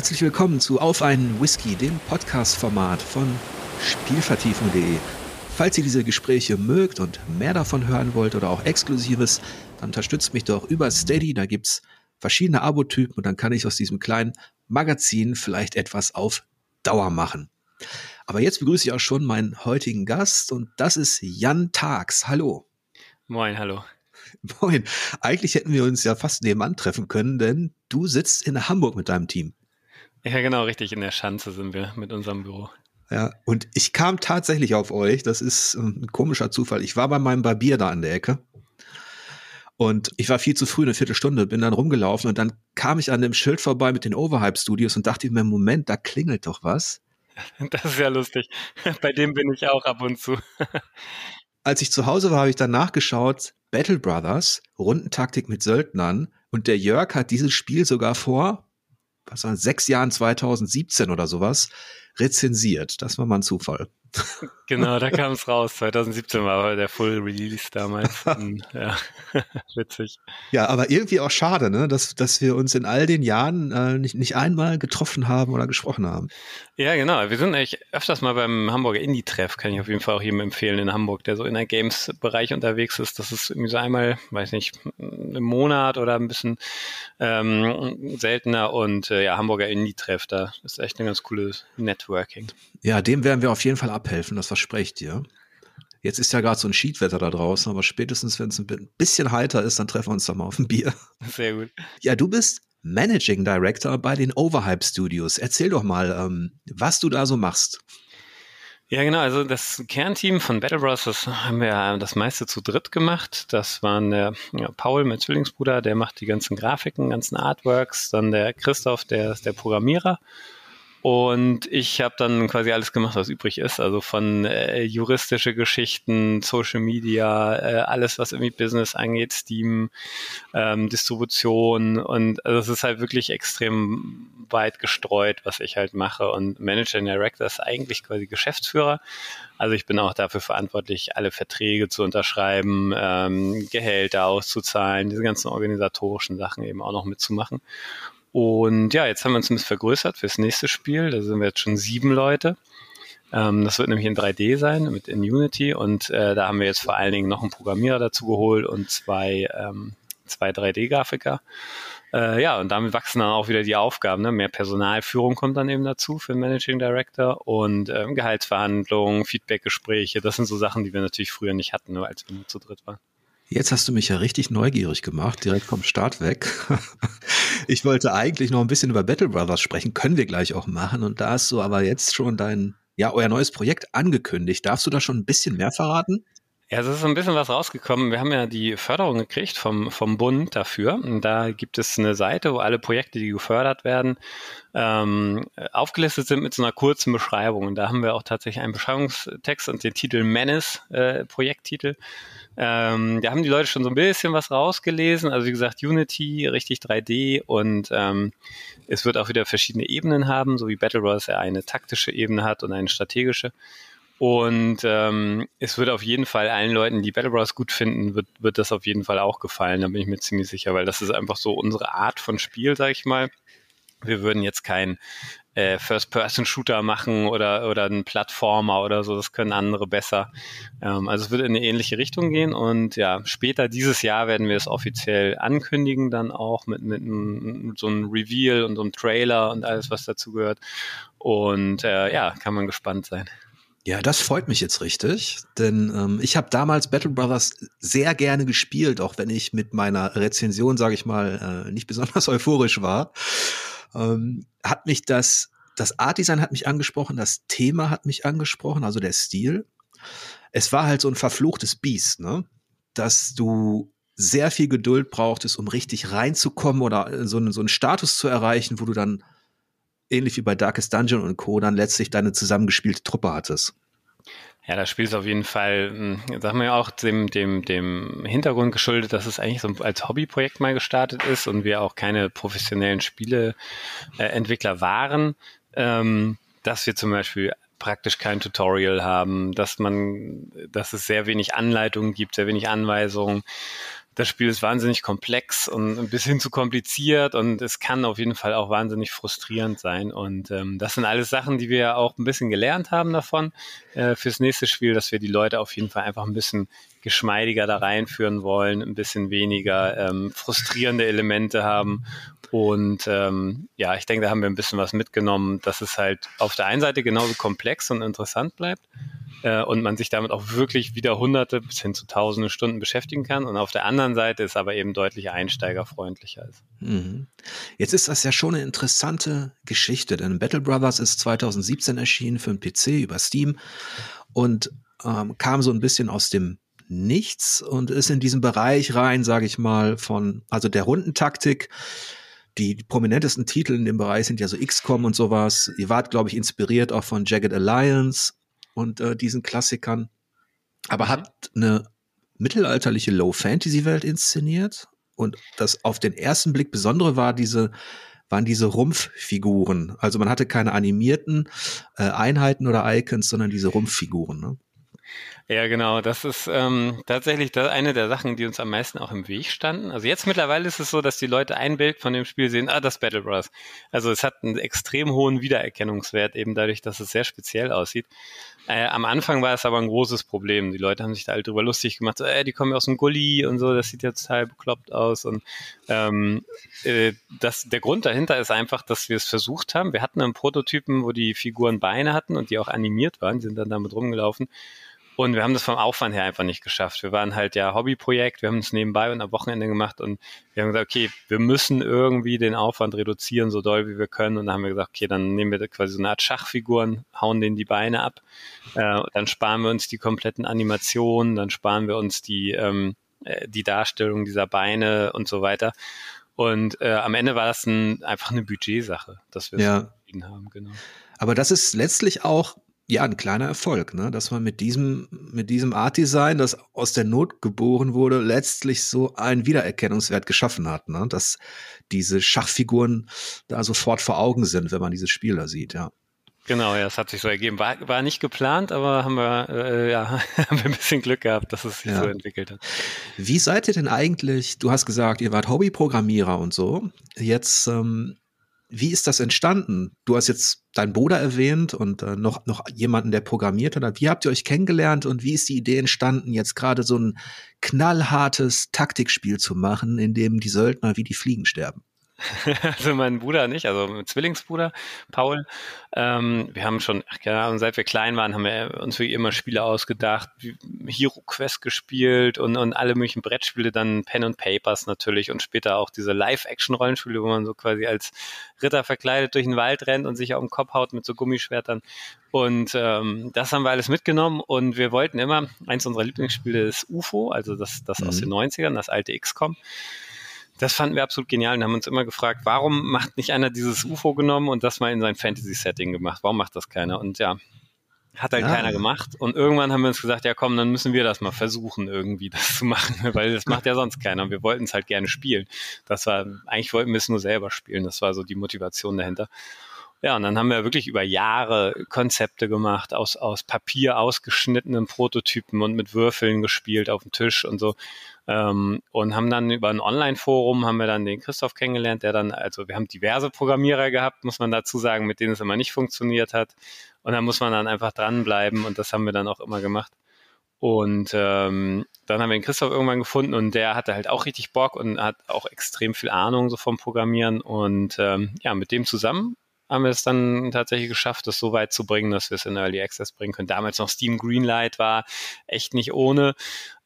Herzlich willkommen zu Auf einen Whisky, dem Podcast-Format von Spielvertiefung.de. Falls ihr diese Gespräche mögt und mehr davon hören wollt oder auch Exklusives, dann unterstützt mich doch über Steady. Da gibt's verschiedene Abotypen und dann kann ich aus diesem kleinen Magazin vielleicht etwas auf Dauer machen. Aber jetzt begrüße ich auch schon meinen heutigen Gast und das ist Jan Tags. Hallo. Moin, hallo. Moin. Eigentlich hätten wir uns ja fast nebenan treffen können, denn du sitzt in Hamburg mit deinem Team. Ja, genau, richtig. In der Schanze sind wir mit unserem Büro. Ja, und ich kam tatsächlich auf euch. Das ist ähm, ein komischer Zufall. Ich war bei meinem Barbier da an der Ecke. Und ich war viel zu früh, eine Viertelstunde, bin dann rumgelaufen und dann kam ich an dem Schild vorbei mit den Overhype Studios und dachte mir, Moment, da klingelt doch was. Das ist ja lustig. Bei dem bin ich auch ab und zu. Als ich zu Hause war, habe ich dann nachgeschaut, Battle Brothers, Rundentaktik mit Söldnern und der Jörg hat dieses Spiel sogar vor, was war sechs Jahren 2017 oder sowas rezensiert. Das war mal ein Zufall. Genau, da kam es raus. 2017 war der Full Release damals. ja, witzig. Ja, aber irgendwie auch schade, ne, dass, dass wir uns in all den Jahren äh, nicht, nicht einmal getroffen haben oder gesprochen haben. Ja, genau. Wir sind eigentlich öfters mal beim Hamburger Indie-Treff, kann ich auf jeden Fall auch jedem empfehlen in Hamburg, der so in der Games-Bereich unterwegs ist. Das ist irgendwie so einmal, weiß nicht, im Monat oder ein bisschen ähm, seltener und äh, ja, Hamburger Indie-Treff, da ist echt ein ganz cooles Networking. Ja, dem werden wir auf jeden Fall abhelfen, das verspreche ich dir. Jetzt ist ja gerade so ein Schiedwetter da draußen, aber spätestens, wenn es ein bisschen heiter ist, dann treffen wir uns doch mal auf ein Bier. Sehr gut. Ja, du bist Managing Director bei den Overhype Studios. Erzähl doch mal, ähm, was du da so machst. Ja, genau. Also das Kernteam von Battle Bros, das haben wir das meiste zu dritt gemacht. Das waren der ja, Paul, mein Zwillingsbruder, der macht die ganzen Grafiken, ganzen Artworks. Dann der Christoph, der ist der Programmierer. Und ich habe dann quasi alles gemacht, was übrig ist. Also von äh, juristische Geschichten, Social Media, äh, alles, was irgendwie Business angeht, Steam, ähm, Distribution. Und also es ist halt wirklich extrem weit gestreut, was ich halt mache. Und Manager Director ist eigentlich quasi Geschäftsführer. Also ich bin auch dafür verantwortlich, alle Verträge zu unterschreiben, ähm, Gehälter auszuzahlen, diese ganzen organisatorischen Sachen eben auch noch mitzumachen. Und ja, jetzt haben wir uns ein bisschen vergrößert fürs nächste Spiel. Da sind wir jetzt schon sieben Leute. Ähm, das wird nämlich in 3D sein mit in Unity und äh, da haben wir jetzt vor allen Dingen noch einen Programmierer dazu geholt und zwei, ähm, zwei 3D-Grafiker. Äh, ja, und damit wachsen dann auch wieder die Aufgaben. Ne? Mehr Personalführung kommt dann eben dazu für den Managing Director und ähm, Gehaltsverhandlungen, Feedbackgespräche. Das sind so Sachen, die wir natürlich früher nicht hatten, nur als wir nur zu dritt waren. Jetzt hast du mich ja richtig neugierig gemacht, direkt vom Start weg. Ich wollte eigentlich noch ein bisschen über Battle Brothers sprechen, können wir gleich auch machen. Und da hast du aber jetzt schon dein, ja, euer neues Projekt angekündigt. Darfst du da schon ein bisschen mehr verraten? Ja, es ist ein bisschen was rausgekommen. Wir haben ja die Förderung gekriegt vom, vom Bund dafür. Und da gibt es eine Seite, wo alle Projekte, die gefördert werden, ähm, aufgelistet sind mit so einer kurzen Beschreibung. Und da haben wir auch tatsächlich einen Beschreibungstext und den Titel Menace, äh, Projekttitel. Ähm, da haben die Leute schon so ein bisschen was rausgelesen. Also wie gesagt, Unity, richtig 3D und ähm, es wird auch wieder verschiedene Ebenen haben, so wie Battle Royale eine taktische Ebene hat und eine strategische. Und ähm, es wird auf jeden Fall allen Leuten, die Battle Bros gut finden, wird, wird das auf jeden Fall auch gefallen. Da bin ich mir ziemlich sicher, weil das ist einfach so unsere Art von Spiel, sag ich mal. Wir würden jetzt kein äh, First-Person-Shooter machen oder, oder einen Plattformer oder so. Das können andere besser. Ähm, also es wird in eine ähnliche Richtung gehen. Und ja, später dieses Jahr werden wir es offiziell ankündigen, dann auch mit, mit, mit so einem Reveal und so einem Trailer und alles, was dazu gehört. Und äh, ja, kann man gespannt sein. Ja, das freut mich jetzt richtig, denn ähm, ich habe damals Battle Brothers sehr gerne gespielt, auch wenn ich mit meiner Rezension, sage ich mal, äh, nicht besonders euphorisch war. Ähm, hat mich das, das Art-Design hat mich angesprochen, das Thema hat mich angesprochen, also der Stil. Es war halt so ein verfluchtes Biest, ne? Dass du sehr viel Geduld brauchtest, um richtig reinzukommen oder so einen, so einen Status zu erreichen, wo du dann ähnlich wie bei Darkest Dungeon und Co. dann letztlich deine zusammengespielte Truppe hattest. Ja, das Spiel ist auf jeden Fall, hm, sagen wir ja auch, dem, dem, dem Hintergrund geschuldet, dass es eigentlich so als Hobbyprojekt mal gestartet ist und wir auch keine professionellen Spieleentwickler äh, waren, ähm, dass wir zum Beispiel praktisch kein Tutorial haben, dass man, dass es sehr wenig Anleitungen gibt, sehr wenig Anweisungen, das Spiel ist wahnsinnig komplex und ein bisschen zu kompliziert und es kann auf jeden Fall auch wahnsinnig frustrierend sein. Und ähm, das sind alles Sachen, die wir auch ein bisschen gelernt haben davon äh, fürs nächste Spiel, dass wir die Leute auf jeden Fall einfach ein bisschen geschmeidiger da reinführen wollen, ein bisschen weniger ähm, frustrierende Elemente haben. Und ähm, ja, ich denke, da haben wir ein bisschen was mitgenommen, dass es halt auf der einen Seite genauso komplex und interessant bleibt äh, und man sich damit auch wirklich wieder hunderte bis hin zu tausende Stunden beschäftigen kann. Und auf der anderen Seite ist aber eben deutlich einsteigerfreundlicher ist. Mhm. Jetzt ist das ja schon eine interessante Geschichte, denn Battle Brothers ist 2017 erschienen für den PC über Steam und ähm, kam so ein bisschen aus dem Nichts und ist in diesen Bereich rein, sage ich mal, von also der Rundentaktik. Die prominentesten Titel in dem Bereich sind ja so XCOM und sowas. Ihr wart, glaube ich, inspiriert auch von Jagged Alliance und äh, diesen Klassikern. Aber mhm. habt eine mittelalterliche Low-Fantasy-Welt inszeniert. Und das auf den ersten Blick Besondere war diese, waren diese Rumpffiguren. Also man hatte keine animierten äh, Einheiten oder Icons, sondern diese Rumpffiguren. Ne? Ja, genau. Das ist ähm, tatsächlich eine der Sachen, die uns am meisten auch im Weg standen. Also jetzt mittlerweile ist es so, dass die Leute ein Bild von dem Spiel sehen, ah, das Battle Bros. Also es hat einen extrem hohen Wiedererkennungswert, eben dadurch, dass es sehr speziell aussieht. Äh, am Anfang war es aber ein großes Problem. Die Leute haben sich da halt drüber lustig gemacht, so, äh, die kommen aus dem Gully und so, das sieht ja total bekloppt aus. Und ähm, äh, das, der Grund dahinter ist einfach, dass wir es versucht haben. Wir hatten einen Prototypen, wo die Figuren Beine hatten und die auch animiert waren, die sind dann damit rumgelaufen. Und wir haben das vom Aufwand her einfach nicht geschafft. Wir waren halt ja Hobbyprojekt, wir haben es nebenbei und am Wochenende gemacht und wir haben gesagt, okay, wir müssen irgendwie den Aufwand reduzieren, so doll wie wir können. Und dann haben wir gesagt, okay, dann nehmen wir quasi so eine Art Schachfiguren, hauen denen die Beine ab, äh, dann sparen wir uns die kompletten Animationen, dann sparen wir uns die, ähm, äh, die Darstellung dieser Beine und so weiter. Und äh, am Ende war das ein, einfach eine Budgetsache, dass wir ja. haben, genau. Aber das ist letztlich auch ja, ein kleiner Erfolg, ne? dass man mit diesem, mit diesem Art Design, das aus der Not geboren wurde, letztlich so einen Wiedererkennungswert geschaffen hat, ne? dass diese Schachfiguren da sofort vor Augen sind, wenn man diese Spieler sieht, ja. Genau, ja, es hat sich so ergeben. War, war nicht geplant, aber haben wir, äh, ja, haben wir ein bisschen Glück gehabt, dass es sich ja. so entwickelt hat. Wie seid ihr denn eigentlich, du hast gesagt, ihr wart Hobbyprogrammierer und so. Jetzt ähm, wie ist das entstanden? Du hast jetzt deinen Bruder erwähnt und äh, noch, noch jemanden, der programmiert hat. Wie habt ihr euch kennengelernt und wie ist die Idee entstanden, jetzt gerade so ein knallhartes Taktikspiel zu machen, in dem die Söldner wie die Fliegen sterben? also mein Bruder nicht, also mein Zwillingsbruder Paul. Ähm, wir haben schon, ach, keine Ahnung, seit wir klein waren, haben wir uns wirklich immer Spiele ausgedacht, Hero Quest gespielt und, und alle möglichen Brettspiele, dann Pen and Papers natürlich und später auch diese Live-Action-Rollenspiele, wo man so quasi als Ritter verkleidet durch den Wald rennt und sich auf den Kopf haut mit so Gummischwertern. Und ähm, das haben wir alles mitgenommen und wir wollten immer, eins unserer Lieblingsspiele ist UFO, also das, das mhm. aus den 90ern, das alte XCOM. Das fanden wir absolut genial und haben uns immer gefragt, warum macht nicht einer dieses UFO genommen und das mal in sein Fantasy-Setting gemacht? Warum macht das keiner? Und ja, hat halt ja. keiner gemacht. Und irgendwann haben wir uns gesagt, ja komm, dann müssen wir das mal versuchen, irgendwie das zu machen, weil das macht ja sonst keiner. Und wir wollten es halt gerne spielen. Das war, eigentlich wollten wir es nur selber spielen. Das war so die Motivation dahinter. Ja, und dann haben wir wirklich über Jahre Konzepte gemacht, aus, aus Papier ausgeschnittenen Prototypen und mit Würfeln gespielt auf dem Tisch und so. Ähm, und haben dann über ein Online-Forum haben wir dann den Christoph kennengelernt, der dann, also wir haben diverse Programmierer gehabt, muss man dazu sagen, mit denen es immer nicht funktioniert hat. Und da muss man dann einfach dranbleiben und das haben wir dann auch immer gemacht. Und ähm, dann haben wir den Christoph irgendwann gefunden und der hatte halt auch richtig Bock und hat auch extrem viel Ahnung so vom Programmieren. Und ähm, ja, mit dem zusammen haben wir es dann tatsächlich geschafft, das so weit zu bringen, dass wir es in Early Access bringen können. Damals noch Steam Greenlight war echt nicht ohne,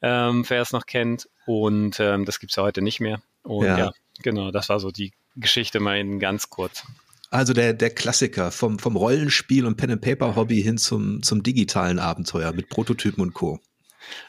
ähm, wer es noch kennt. Und ähm, das gibt's ja heute nicht mehr. Und ja. ja, genau, das war so die Geschichte mal in ganz kurz. Also der, der Klassiker vom, vom Rollenspiel und Pen-and-Paper-Hobby hin zum, zum digitalen Abenteuer mit Prototypen und Co.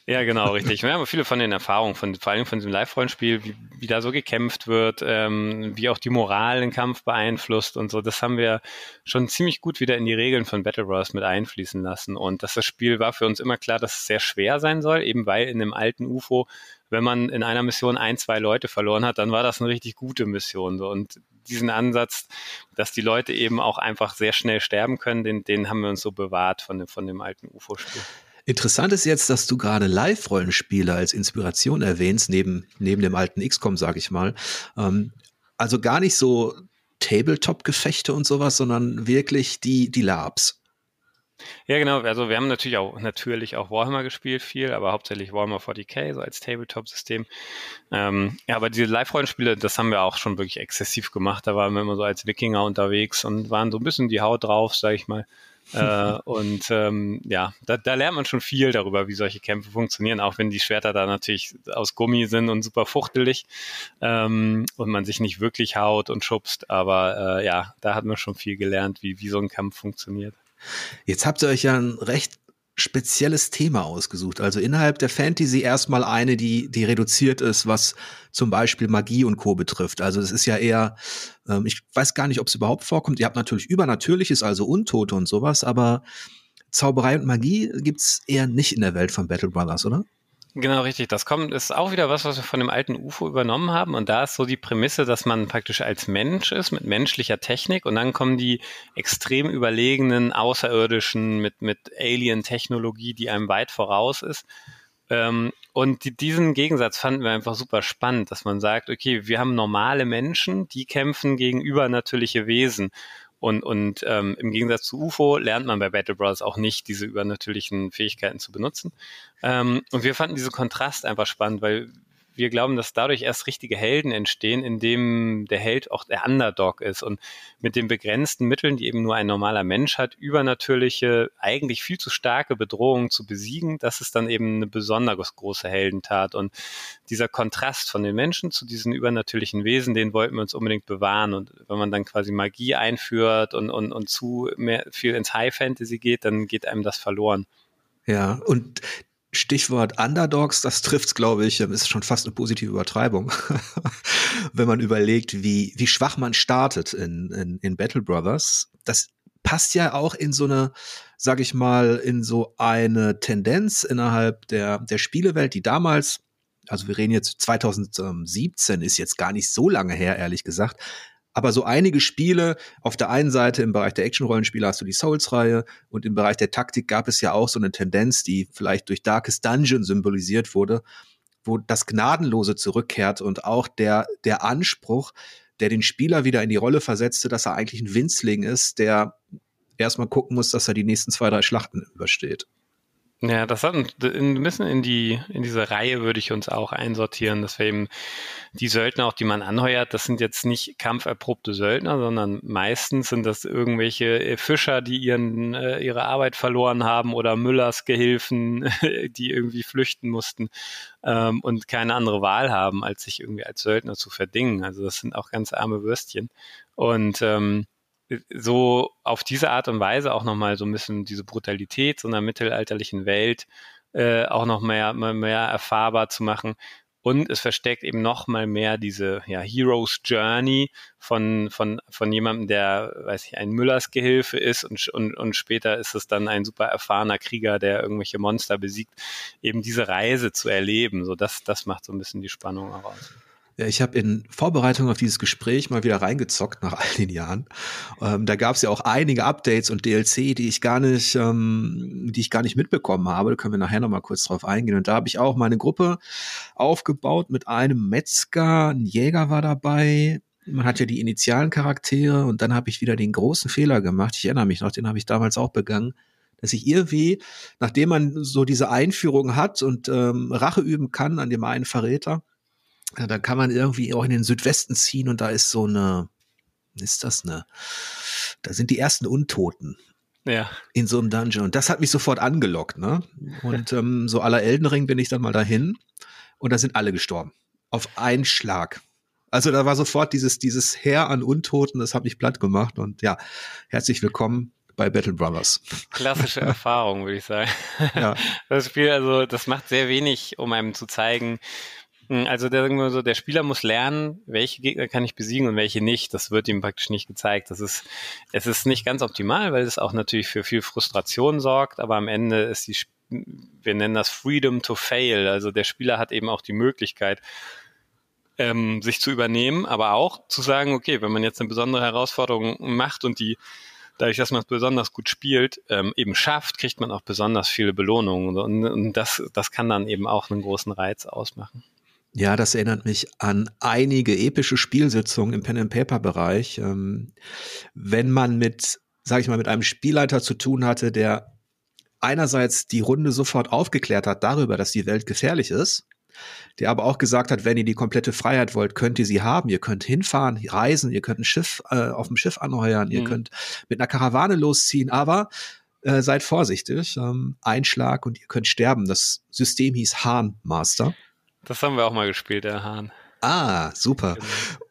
Ja, genau, richtig. Wir haben viele von den Erfahrungen, von, vor allem von diesem Live-Rollenspiel, wie, wie da so gekämpft wird, ähm, wie auch die Moral den Kampf beeinflusst und so. Das haben wir schon ziemlich gut wieder in die Regeln von Battle Bros. mit einfließen lassen. Und dass das Spiel war für uns immer klar, dass es sehr schwer sein soll, eben weil in dem alten UFO, wenn man in einer Mission ein, zwei Leute verloren hat, dann war das eine richtig gute Mission. So. Und diesen Ansatz, dass die Leute eben auch einfach sehr schnell sterben können, den, den haben wir uns so bewahrt von, von dem alten UFO-Spiel. Interessant ist jetzt, dass du gerade Live-Rollenspiele als Inspiration erwähnst, neben, neben dem alten XCOM, sag ich mal. Ähm, also gar nicht so Tabletop-Gefechte und sowas, sondern wirklich die, die Labs. Ja, genau. Also wir haben natürlich auch natürlich auch Warhammer gespielt viel, aber hauptsächlich Warhammer 40k so als Tabletop-System. Ähm, ja, aber diese Live-Rollenspiele, das haben wir auch schon wirklich exzessiv gemacht. Da waren wir immer so als Wikinger unterwegs und waren so ein bisschen die Haut drauf, sage ich mal. Äh, und ähm, ja, da, da lernt man schon viel darüber, wie solche Kämpfe funktionieren, auch wenn die Schwerter da natürlich aus Gummi sind und super fuchtelig ähm, und man sich nicht wirklich haut und schubst. Aber äh, ja, da hat man schon viel gelernt, wie, wie so ein Kampf funktioniert. Jetzt habt ihr euch ja ein recht spezielles Thema ausgesucht. Also innerhalb der Fantasy erstmal eine, die, die reduziert ist, was zum Beispiel Magie und Co. betrifft. Also es ist ja eher, ähm, ich weiß gar nicht, ob es überhaupt vorkommt. Ihr habt natürlich Übernatürliches, also Untote und sowas, aber Zauberei und Magie gibt's eher nicht in der Welt von Battle Brothers, oder? Genau, richtig. Das kommt, ist auch wieder was, was wir von dem alten UFO übernommen haben. Und da ist so die Prämisse, dass man praktisch als Mensch ist mit menschlicher Technik und dann kommen die extrem überlegenen Außerirdischen mit, mit Alien-Technologie, die einem weit voraus ist. Ähm, und die, diesen Gegensatz fanden wir einfach super spannend, dass man sagt, okay, wir haben normale Menschen, die kämpfen gegen übernatürliche Wesen. Und, und ähm, im Gegensatz zu UFO lernt man bei Battle Brothers auch nicht, diese übernatürlichen Fähigkeiten zu benutzen. Ähm, und wir fanden diesen Kontrast einfach spannend, weil wir glauben, dass dadurch erst richtige Helden entstehen, indem der Held auch der Underdog ist und mit den begrenzten Mitteln, die eben nur ein normaler Mensch hat, übernatürliche, eigentlich viel zu starke Bedrohungen zu besiegen, das ist dann eben eine besonders große Heldentat. Und dieser Kontrast von den Menschen zu diesen übernatürlichen Wesen, den wollten wir uns unbedingt bewahren. Und wenn man dann quasi Magie einführt und, und, und zu mehr, viel ins High Fantasy geht, dann geht einem das verloren. Ja, und Stichwort Underdogs, das trifft's, glaube ich, ist schon fast eine positive Übertreibung, wenn man überlegt, wie, wie schwach man startet in, in, in Battle Brothers. Das passt ja auch in so eine, sag ich mal, in so eine Tendenz innerhalb der, der Spielewelt, die damals, also wir reden jetzt 2017, ist jetzt gar nicht so lange her, ehrlich gesagt, aber so einige Spiele, auf der einen Seite im Bereich der Action-Rollenspiele hast du die Souls-Reihe und im Bereich der Taktik gab es ja auch so eine Tendenz, die vielleicht durch Darkest Dungeon symbolisiert wurde, wo das Gnadenlose zurückkehrt und auch der, der Anspruch, der den Spieler wieder in die Rolle versetzte, dass er eigentlich ein Winzling ist, der erstmal gucken muss, dass er die nächsten zwei, drei Schlachten übersteht. Ja, das hat ein bisschen in die, in diese Reihe würde ich uns auch einsortieren, dass wir eben die Söldner, auch die man anheuert, das sind jetzt nicht kampferprobte Söldner, sondern meistens sind das irgendwelche äh, Fischer, die ihren, äh, ihre Arbeit verloren haben oder Müllers Gehilfen, die irgendwie flüchten mussten ähm, und keine andere Wahl haben, als sich irgendwie als Söldner zu verdingen. Also das sind auch ganz arme Würstchen. Und ähm, so auf diese Art und Weise auch nochmal so ein bisschen diese Brutalität so einer mittelalterlichen Welt äh, auch noch mehr, mehr erfahrbar zu machen. Und es versteckt eben noch mal mehr diese ja, Hero's Journey von, von, von jemandem, der, weiß ich, ein Müllers Gehilfe ist und, und, und später ist es dann ein super erfahrener Krieger, der irgendwelche Monster besiegt, eben diese Reise zu erleben. So, das, das macht so ein bisschen die Spannung auch aus. Ja, ich habe in Vorbereitung auf dieses Gespräch mal wieder reingezockt nach all den Jahren. Ähm, da gab es ja auch einige Updates und DLC, die ich gar nicht, ähm, die ich gar nicht mitbekommen habe. Da können wir nachher noch mal kurz drauf eingehen. Und da habe ich auch meine Gruppe aufgebaut mit einem Metzger, ein Jäger war dabei. Man hat ja die initialen Charaktere und dann habe ich wieder den großen Fehler gemacht. Ich erinnere mich noch, den habe ich damals auch begangen dass ich irgendwie, nachdem man so diese Einführung hat und ähm, Rache üben kann an dem einen Verräter, ja, dann kann man irgendwie auch in den Südwesten ziehen und da ist so eine, ist das eine, da sind die ersten Untoten. Ja. In so einem Dungeon. Und das hat mich sofort angelockt, ne? Und ähm, so aller Eldenring bin ich dann mal dahin und da sind alle gestorben. Auf einen Schlag. Also da war sofort dieses, dieses Heer an Untoten, das hat mich platt gemacht. Und ja, herzlich willkommen bei Battle Brothers. Klassische Erfahrung, würde ich sagen. Ja. Das Spiel, also das macht sehr wenig, um einem zu zeigen, also der, so, der Spieler muss lernen, welche Gegner kann ich besiegen und welche nicht. Das wird ihm praktisch nicht gezeigt. Das ist, es ist nicht ganz optimal, weil es auch natürlich für viel Frustration sorgt, aber am Ende ist die, wir nennen das Freedom to Fail. Also der Spieler hat eben auch die Möglichkeit, ähm, sich zu übernehmen, aber auch zu sagen, okay, wenn man jetzt eine besondere Herausforderung macht und die dadurch, dass man es besonders gut spielt, ähm, eben schafft, kriegt man auch besonders viele Belohnungen. Und, und das, das kann dann eben auch einen großen Reiz ausmachen. Ja, das erinnert mich an einige epische Spielsitzungen im Pen-and-Paper-Bereich. Ähm, wenn man mit, sag ich mal, mit einem Spielleiter zu tun hatte, der einerseits die Runde sofort aufgeklärt hat darüber, dass die Welt gefährlich ist, der aber auch gesagt hat, wenn ihr die komplette Freiheit wollt, könnt ihr sie haben. Ihr könnt hinfahren, reisen, ihr könnt ein Schiff äh, auf dem Schiff anheuern, mhm. ihr könnt mit einer Karawane losziehen, aber äh, seid vorsichtig, ähm, Einschlag und ihr könnt sterben. Das System hieß Hahn Master. Das haben wir auch mal gespielt, der Hahn. Ah, super. Genau.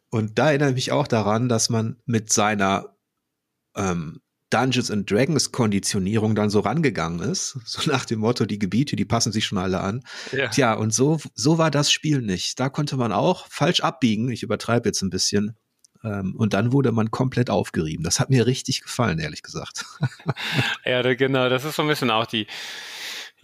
Und da erinnere ich mich auch daran, dass man mit seiner ähm, Dungeons and Dragons Konditionierung dann so rangegangen ist, so nach dem Motto, die Gebiete, die passen sich schon alle an. Ja. Tja, und so, so war das Spiel nicht. Da konnte man auch falsch abbiegen, ich übertreibe jetzt ein bisschen, ähm, und dann wurde man komplett aufgerieben. Das hat mir richtig gefallen, ehrlich gesagt. ja, genau, das ist so ein bisschen auch die,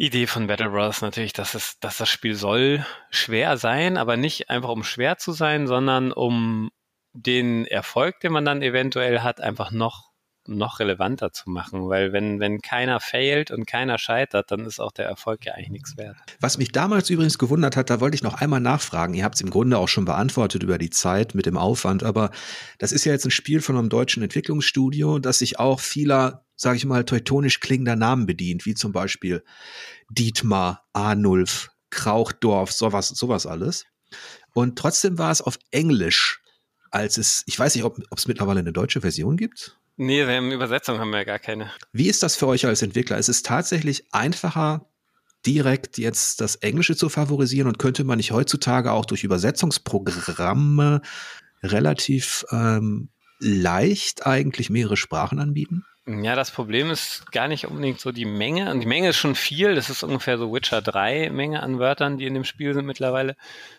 Idee von Battle Bros natürlich, dass es, dass das Spiel soll schwer sein, aber nicht einfach um schwer zu sein, sondern um den Erfolg, den man dann eventuell hat, einfach noch noch relevanter zu machen, weil wenn, wenn keiner failt und keiner scheitert, dann ist auch der Erfolg ja eigentlich nichts wert. Was mich damals übrigens gewundert hat, da wollte ich noch einmal nachfragen. Ihr habt es im Grunde auch schon beantwortet über die Zeit mit dem Aufwand, aber das ist ja jetzt ein Spiel von einem deutschen Entwicklungsstudio, das sich auch vieler sage ich mal, teutonisch klingender Namen bedient, wie zum Beispiel Dietmar, Arnulf, Krauchdorf, sowas, sowas alles. Und trotzdem war es auf Englisch, als es, ich weiß nicht, ob es mittlerweile eine deutsche Version gibt. Nee, wir haben Übersetzung haben wir ja gar keine. Wie ist das für euch als Entwickler? Ist es tatsächlich einfacher, direkt jetzt das Englische zu favorisieren und könnte man nicht heutzutage auch durch Übersetzungsprogramme relativ ähm, leicht eigentlich mehrere Sprachen anbieten? Ja, das Problem ist gar nicht unbedingt so die Menge. Und die Menge ist schon viel. Das ist ungefähr so Witcher 3 Menge an Wörtern, die in dem Spiel sind mittlerweile.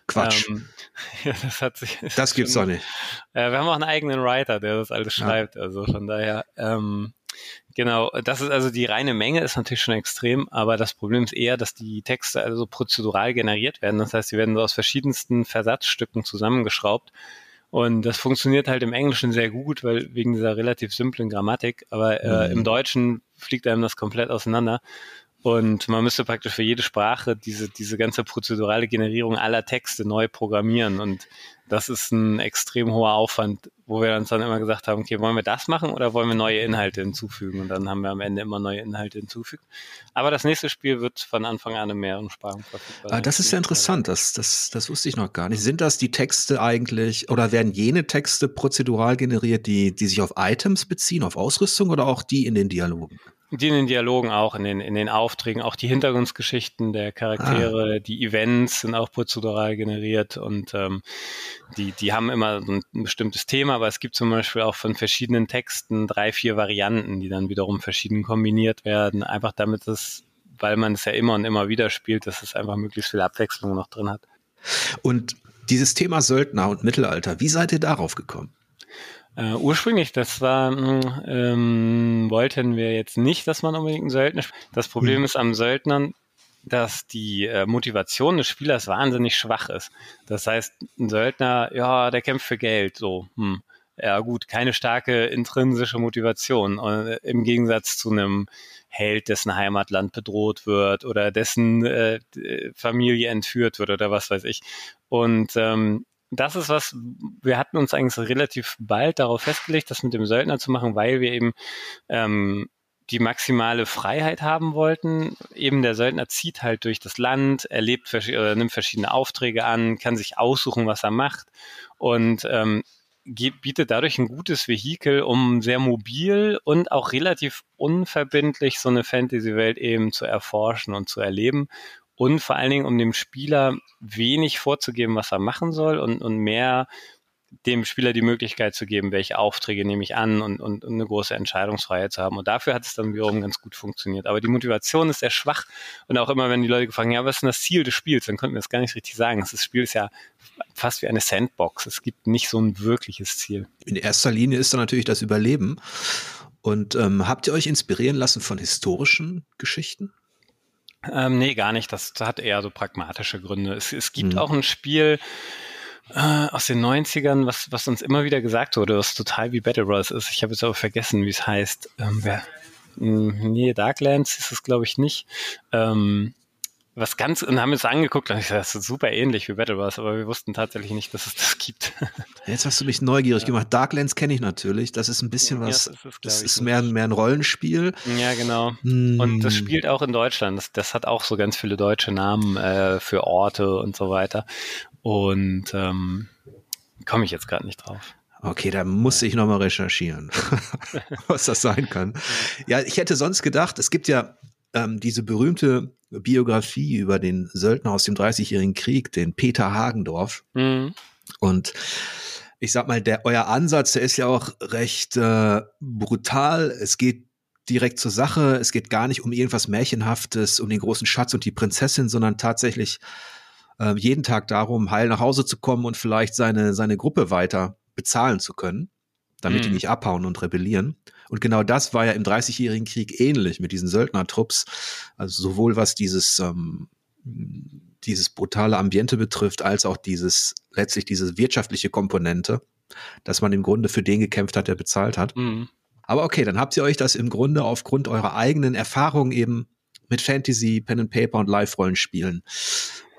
Quatsch. Ähm, ja, das hat sich. Das gibt's doch nicht. Äh, wir haben auch einen eigenen Writer, der das alles schreibt. Ja. Also von daher, ähm, Genau, das ist also die reine Menge ist natürlich schon extrem, aber das Problem ist eher, dass die Texte also prozedural generiert werden. Das heißt, sie werden so aus verschiedensten Versatzstücken zusammengeschraubt und das funktioniert halt im Englischen sehr gut, weil wegen dieser relativ simplen Grammatik, aber äh, mhm. im Deutschen fliegt einem das komplett auseinander. Und man müsste praktisch für jede Sprache diese, diese ganze prozedurale Generierung aller Texte neu programmieren. Und das ist ein extrem hoher Aufwand, wo wir uns dann immer gesagt haben, okay, wollen wir das machen oder wollen wir neue Inhalte hinzufügen? Und dann haben wir am Ende immer neue Inhalte hinzufügt. Aber das nächste Spiel wird von Anfang an in mehreren Sprachen verfügbar. Ah, das ist ja interessant, das, das, das wusste ich noch gar nicht. Sind das die Texte eigentlich oder werden jene Texte prozedural generiert, die, die sich auf Items beziehen, auf Ausrüstung oder auch die in den Dialogen? Die in den Dialogen auch, in den, in den Aufträgen, auch die Hintergrundgeschichten der Charaktere, ah. die Events sind auch prozedural generiert und ähm, die, die haben immer so ein, ein bestimmtes Thema, aber es gibt zum Beispiel auch von verschiedenen Texten drei, vier Varianten, die dann wiederum verschieden kombiniert werden, einfach damit es, weil man es ja immer und immer wieder spielt, dass es einfach möglichst viel Abwechslung noch drin hat. Und dieses Thema Söldner und Mittelalter, wie seid ihr darauf gekommen? Äh, ursprünglich, das war, hm, ähm, wollten wir jetzt nicht, dass man unbedingt einen Söldner spielt. Das Problem mhm. ist am Söldnern, dass die äh, Motivation des Spielers wahnsinnig schwach ist. Das heißt, ein Söldner, ja, der kämpft für Geld, so, hm. Ja gut, keine starke intrinsische Motivation. Äh, Im Gegensatz zu einem Held, dessen Heimatland bedroht wird oder dessen äh, Familie entführt wird oder was weiß ich. Und ähm, das ist was, wir hatten uns eigentlich relativ bald darauf festgelegt, das mit dem Söldner zu machen, weil wir eben ähm, die maximale Freiheit haben wollten. Eben der Söldner zieht halt durch das Land, erlebt oder nimmt verschiedene Aufträge an, kann sich aussuchen, was er macht und ähm, bietet dadurch ein gutes Vehikel, um sehr mobil und auch relativ unverbindlich so eine Fantasy-Welt eben zu erforschen und zu erleben und vor allen Dingen, um dem Spieler wenig vorzugeben, was er machen soll und, und mehr dem Spieler die Möglichkeit zu geben, welche Aufträge nehme ich an und, und, und eine große Entscheidungsfreiheit zu haben. Und dafür hat es dann wiederum ganz gut funktioniert. Aber die Motivation ist sehr schwach. Und auch immer, wenn die Leute gefragt ja, was ist denn das Ziel des Spiels? Dann konnten wir das gar nicht richtig sagen. Das Spiel ist ja fast wie eine Sandbox. Es gibt nicht so ein wirkliches Ziel. In erster Linie ist da natürlich das Überleben. Und ähm, habt ihr euch inspirieren lassen von historischen Geschichten? Ähm, nee, gar nicht. Das hat eher so pragmatische Gründe. Es, es gibt mhm. auch ein Spiel, Äh, aus den 90ern, was, was uns immer wieder gesagt wurde, was total wie Battle Bros ist. Ich habe jetzt aber vergessen, wie es heißt. Ähm, wer, hm, nee, Darklands ist es, glaube ich, nicht. Ähm, was ganz, und haben uns angeguckt und ich gesagt, das ist super ähnlich wie Battle Bros, aber wir wussten tatsächlich nicht, dass es das gibt. Jetzt hast du mich neugierig ja. gemacht. Darklands kenne ich natürlich. Das ist ein bisschen was, ja, das ist, das ist mehr, mehr ein Rollenspiel. Ja, genau. Hm. Und das spielt auch in Deutschland. Das, das hat auch so ganz viele deutsche Namen äh, für Orte und so weiter. Und ähm, komme ich jetzt gerade nicht drauf. Okay, da muss ich nochmal recherchieren, was das sein kann. Ja, ich hätte sonst gedacht, es gibt ja ähm, diese berühmte Biografie über den Söldner aus dem Dreißigjährigen Krieg, den Peter Hagendorf. Mhm. Und ich sag mal, der euer Ansatz, der ist ja auch recht äh, brutal. Es geht direkt zur Sache. Es geht gar nicht um irgendwas Märchenhaftes, um den großen Schatz und die Prinzessin, sondern tatsächlich äh, jeden Tag darum, heil nach Hause zu kommen und vielleicht seine, seine Gruppe weiter bezahlen zu können, damit mhm. die nicht abhauen und rebellieren. Und genau das war ja im Dreißigjährigen Krieg ähnlich mit diesen Söldnertrupps. Also sowohl was dieses, ähm, dieses brutale Ambiente betrifft, als auch dieses, letztlich diese wirtschaftliche Komponente, dass man im Grunde für den gekämpft hat, der bezahlt hat. Mhm. Aber okay, dann habt ihr euch das im Grunde aufgrund eurer eigenen Erfahrungen eben mit Fantasy, Pen and Paper und Live-Rollenspielen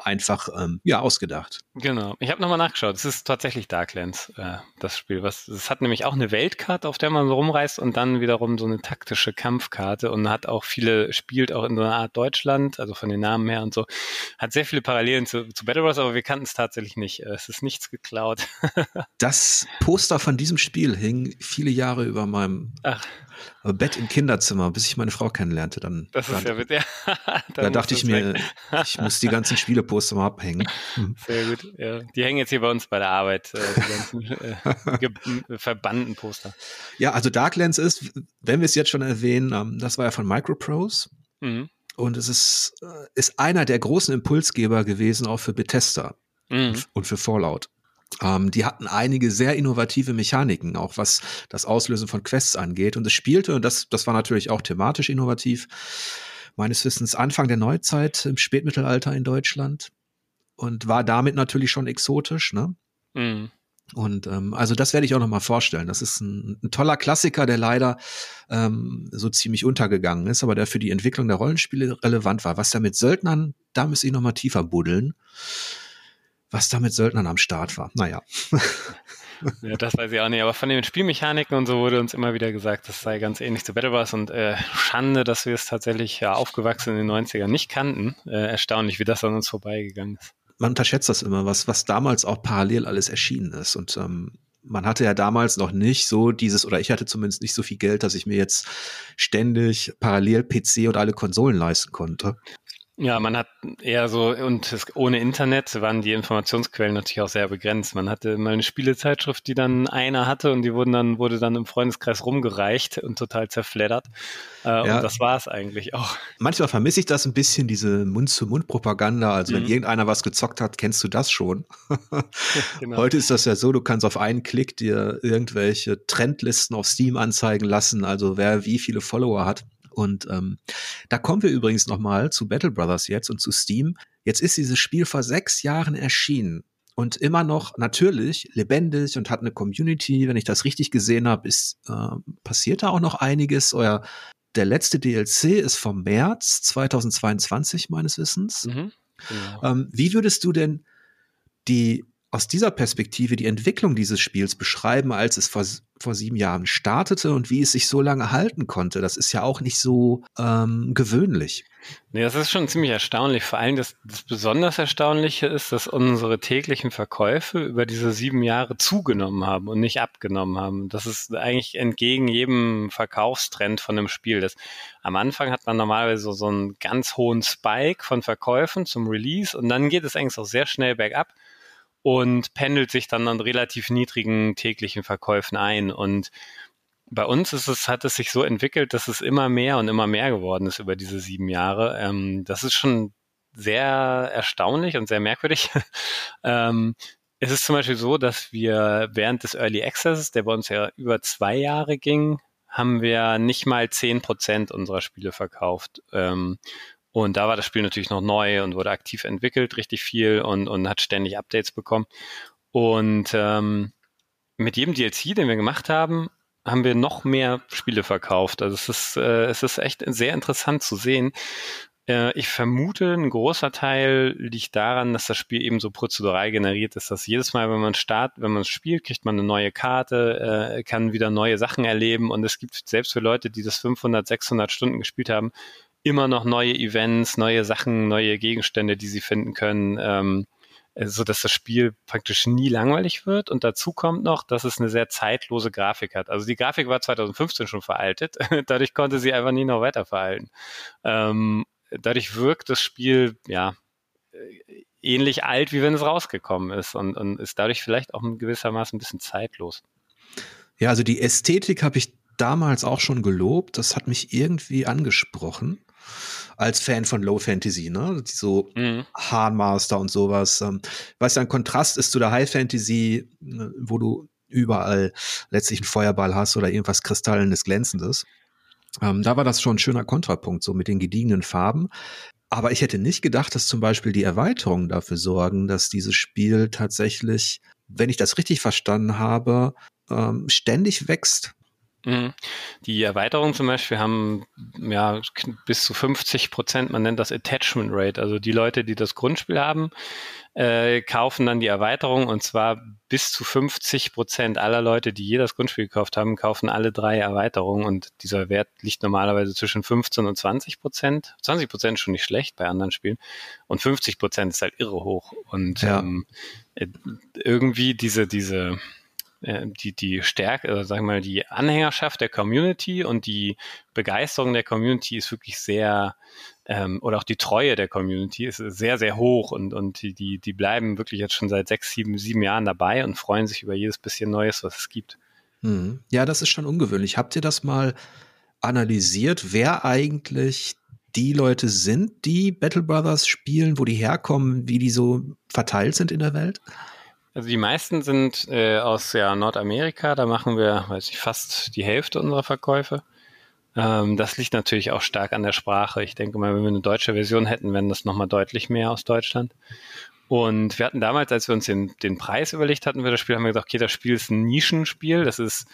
einfach ähm, ja ausgedacht. Genau. Ich habe nochmal nachgeschaut. Es ist tatsächlich Darklands, äh, das Spiel. Was es hat nämlich auch eine Weltkarte, auf der man so rumreist und dann wiederum so eine taktische Kampfkarte und hat auch viele spielt auch in so einer Art Deutschland, also von den Namen her und so. Hat sehr viele Parallelen zu, zu Battle Bros, aber wir kannten es tatsächlich nicht. Äh, es ist nichts geklaut. das Poster von diesem Spiel hing viele Jahre über meinem Ach. Bett im Kinderzimmer, bis ich meine Frau kennenlernte. Dann, das ist dann, ja, ja. da dachte ich mir, ich muss die ganzen Spieleposter mal abhängen. Sehr gut. Ja. Die hängen jetzt hier bei uns bei der Arbeit, äh, die ganzen äh, verbannten Poster. Ja, also Darklands ist, wenn wir es jetzt schon erwähnen, ähm, das war ja von Microprose. Mhm. Und es ist, äh, ist einer der großen Impulsgeber gewesen, auch für Bethesda mhm. und für Fallout. Ähm, die hatten einige sehr innovative Mechaniken, auch was das Auslösen von Quests angeht. Und es spielte, und das, das war natürlich auch thematisch innovativ, meines Wissens Anfang der Neuzeit im Spätmittelalter in Deutschland und war damit natürlich schon exotisch. Ne? Mhm. Und ähm, also das werde ich auch noch mal vorstellen. Das ist ein, ein toller Klassiker, der leider ähm, so ziemlich untergegangen ist, aber der für die Entwicklung der Rollenspiele relevant war. Was da mit Söldnern, da müsste ich noch mal tiefer buddeln was da mit Söldnern am Start war. Naja. Ja, das weiß ich auch nicht, aber von den Spielmechaniken und so wurde uns immer wieder gesagt, das sei ganz ähnlich zu Battle Wars und äh, Schande, dass wir es tatsächlich ja, aufgewachsen in den 90ern nicht kannten. Äh, erstaunlich, wie das an uns vorbeigegangen ist. Man unterschätzt das immer, was, was damals auch parallel alles erschienen ist und ähm, man hatte ja damals noch nicht so dieses, oder ich hatte zumindest nicht so viel Geld, dass ich mir jetzt ständig parallel PC und alle Konsolen leisten konnte. Ja, man hat eher so, und es, ohne Internet waren die Informationsquellen natürlich auch sehr begrenzt. Man hatte mal eine Spielezeitschrift, die dann einer hatte und die wurden dann, wurde dann im Freundeskreis rumgereicht und total zerfleddert. Äh, ja. Und das war es eigentlich auch. Manchmal vermisse ich das ein bisschen, diese Mund-zu-Mund-Propaganda. Also mhm. wenn irgendeiner was gezockt hat, kennst du das schon. genau. Heute ist das ja so, du kannst auf einen Klick dir irgendwelche Trendlisten auf Steam anzeigen lassen, also wer wie viele Follower hat. Und ähm, da kommen wir übrigens nochmal zu Battle Brothers jetzt und zu Steam. Jetzt ist dieses Spiel vor sechs Jahren erschienen und immer noch natürlich lebendig und hat eine Community. Wenn ich das richtig gesehen habe, ist äh, passiert da auch noch einiges. Euer der letzte DLC ist vom März 2022 meines Wissens. Mhm, genau. ähm, wie würdest du denn die aus dieser Perspektive die Entwicklung dieses Spiels beschreiben, als es vor, vor sieben Jahren startete und wie es sich so lange halten konnte. Das ist ja auch nicht so ähm, gewöhnlich. Nee, das ist schon ziemlich erstaunlich. Vor allem das, das besonders Erstaunliche ist, dass unsere täglichen Verkäufe über diese sieben Jahre zugenommen haben und nicht abgenommen haben. Das ist eigentlich entgegen jedem Verkaufstrend von einem Spiel. Das, am Anfang hat man normalerweise so, so einen ganz hohen Spike von Verkäufen zum Release und dann geht es eigentlich auch sehr schnell bergab und pendelt sich dann an relativ niedrigen täglichen Verkäufen ein. Und bei uns ist es, hat es sich so entwickelt, dass es immer mehr und immer mehr geworden ist über diese sieben Jahre. Ähm, das ist schon sehr erstaunlich und sehr merkwürdig. ähm, es ist zum Beispiel so, dass wir während des Early Access, der bei uns ja über zwei Jahre ging, haben wir nicht mal zehn Prozent unserer Spiele verkauft. Ähm, und da war das Spiel natürlich noch neu und wurde aktiv entwickelt, richtig viel und, und hat ständig Updates bekommen. Und ähm, mit jedem DLC, den wir gemacht haben, haben wir noch mehr Spiele verkauft. Also es ist, äh, es ist echt sehr interessant zu sehen. Äh, ich vermute, ein großer Teil liegt daran, dass das Spiel eben so prozedural generiert ist, dass jedes Mal, wenn man startet, wenn man spielt, kriegt man eine neue Karte, äh, kann wieder neue Sachen erleben und es gibt selbst für Leute, die das 500, 600 Stunden gespielt haben, immer noch neue Events, neue Sachen, neue Gegenstände, die sie finden können. Ähm, äh, so dass das Spiel praktisch nie langweilig wird. Und dazu kommt noch, dass es eine sehr zeitlose Grafik hat. Also die Grafik war 2015 schon veraltet. dadurch konnte sie einfach nie noch weiter veralten. Ähm, dadurch wirkt das Spiel, ja, äh, ähnlich alt, wie wenn es rausgekommen ist und, und ist dadurch vielleicht auch gewissermaßen ein bisschen zeitlos. Ja, also die Ästhetik habe ich damals auch schon gelobt. Das hat mich irgendwie angesprochen als Fan von Low Fantasy, ne? So mhm. Hahnmaster und sowas. Ähm, was ja ein Kontrast ist zu der High Fantasy, ne, wo du überall letztlich einen Feuerball hast oder irgendwas Kristallenes, Glänzendes. Ähm, da war das schon ein schöner Kontrapunkt, so mit den gediegenen Farben. Aber ich hätte nicht gedacht, dass zum Beispiel die Erweiterungen dafür sorgen, dass dieses Spiel tatsächlich, wenn ich das richtig verstanden habe, ähm, ständig wächst. Mhm. Die Erweiterungen zum Beispiel haben ja bis zu 50 Prozent, man nennt das Attachment Rate. Also die Leute, die das Grundspiel haben, äh, kaufen dann die Erweiterung und zwar bis zu 50 Prozent aller Leute, die je das Grundspiel gekauft haben, kaufen alle drei Erweiterungen und dieser Wert liegt normalerweise zwischen 15 und 20 Prozent. 20 Prozent schon nicht schlecht bei anderen Spielen und 50 Prozent ist halt irre hoch und ja. ähm, äh, irgendwie diese, diese, äh, die, die Stärke, äh, sagen wir mal, die Anhängerschaft der Community und die Begeisterung der Community ist wirklich sehr, ähm, oder auch die Treue der Community ist sehr, sehr hoch und, und die, die, bleiben wirklich jetzt schon seit sechs, sieben, sieben Jahren dabei und freuen sich über jedes bisschen Neues, was es gibt. Hm. Ja, das ist schon ungewöhnlich. Habt ihr das mal analysiert, wer eigentlich die Leute sind, die Battle Brothers spielen, wo die herkommen, wie die so verteilt sind in der Welt? Also die meisten sind äh, aus ja, Nordamerika, da machen wir, weiß ich, fast die Hälfte unserer Verkäufe. Ähm, das liegt natürlich auch stark an der Sprache. Ich denke mal, wenn wir eine deutsche Version hätten, wären das nochmal deutlich mehr aus Deutschland. Und wir hatten damals, als wir uns den, den Preis überlegt hatten für das Spiel, haben wir gesagt, okay, das Spiel ist ein Nischenspiel. Das ist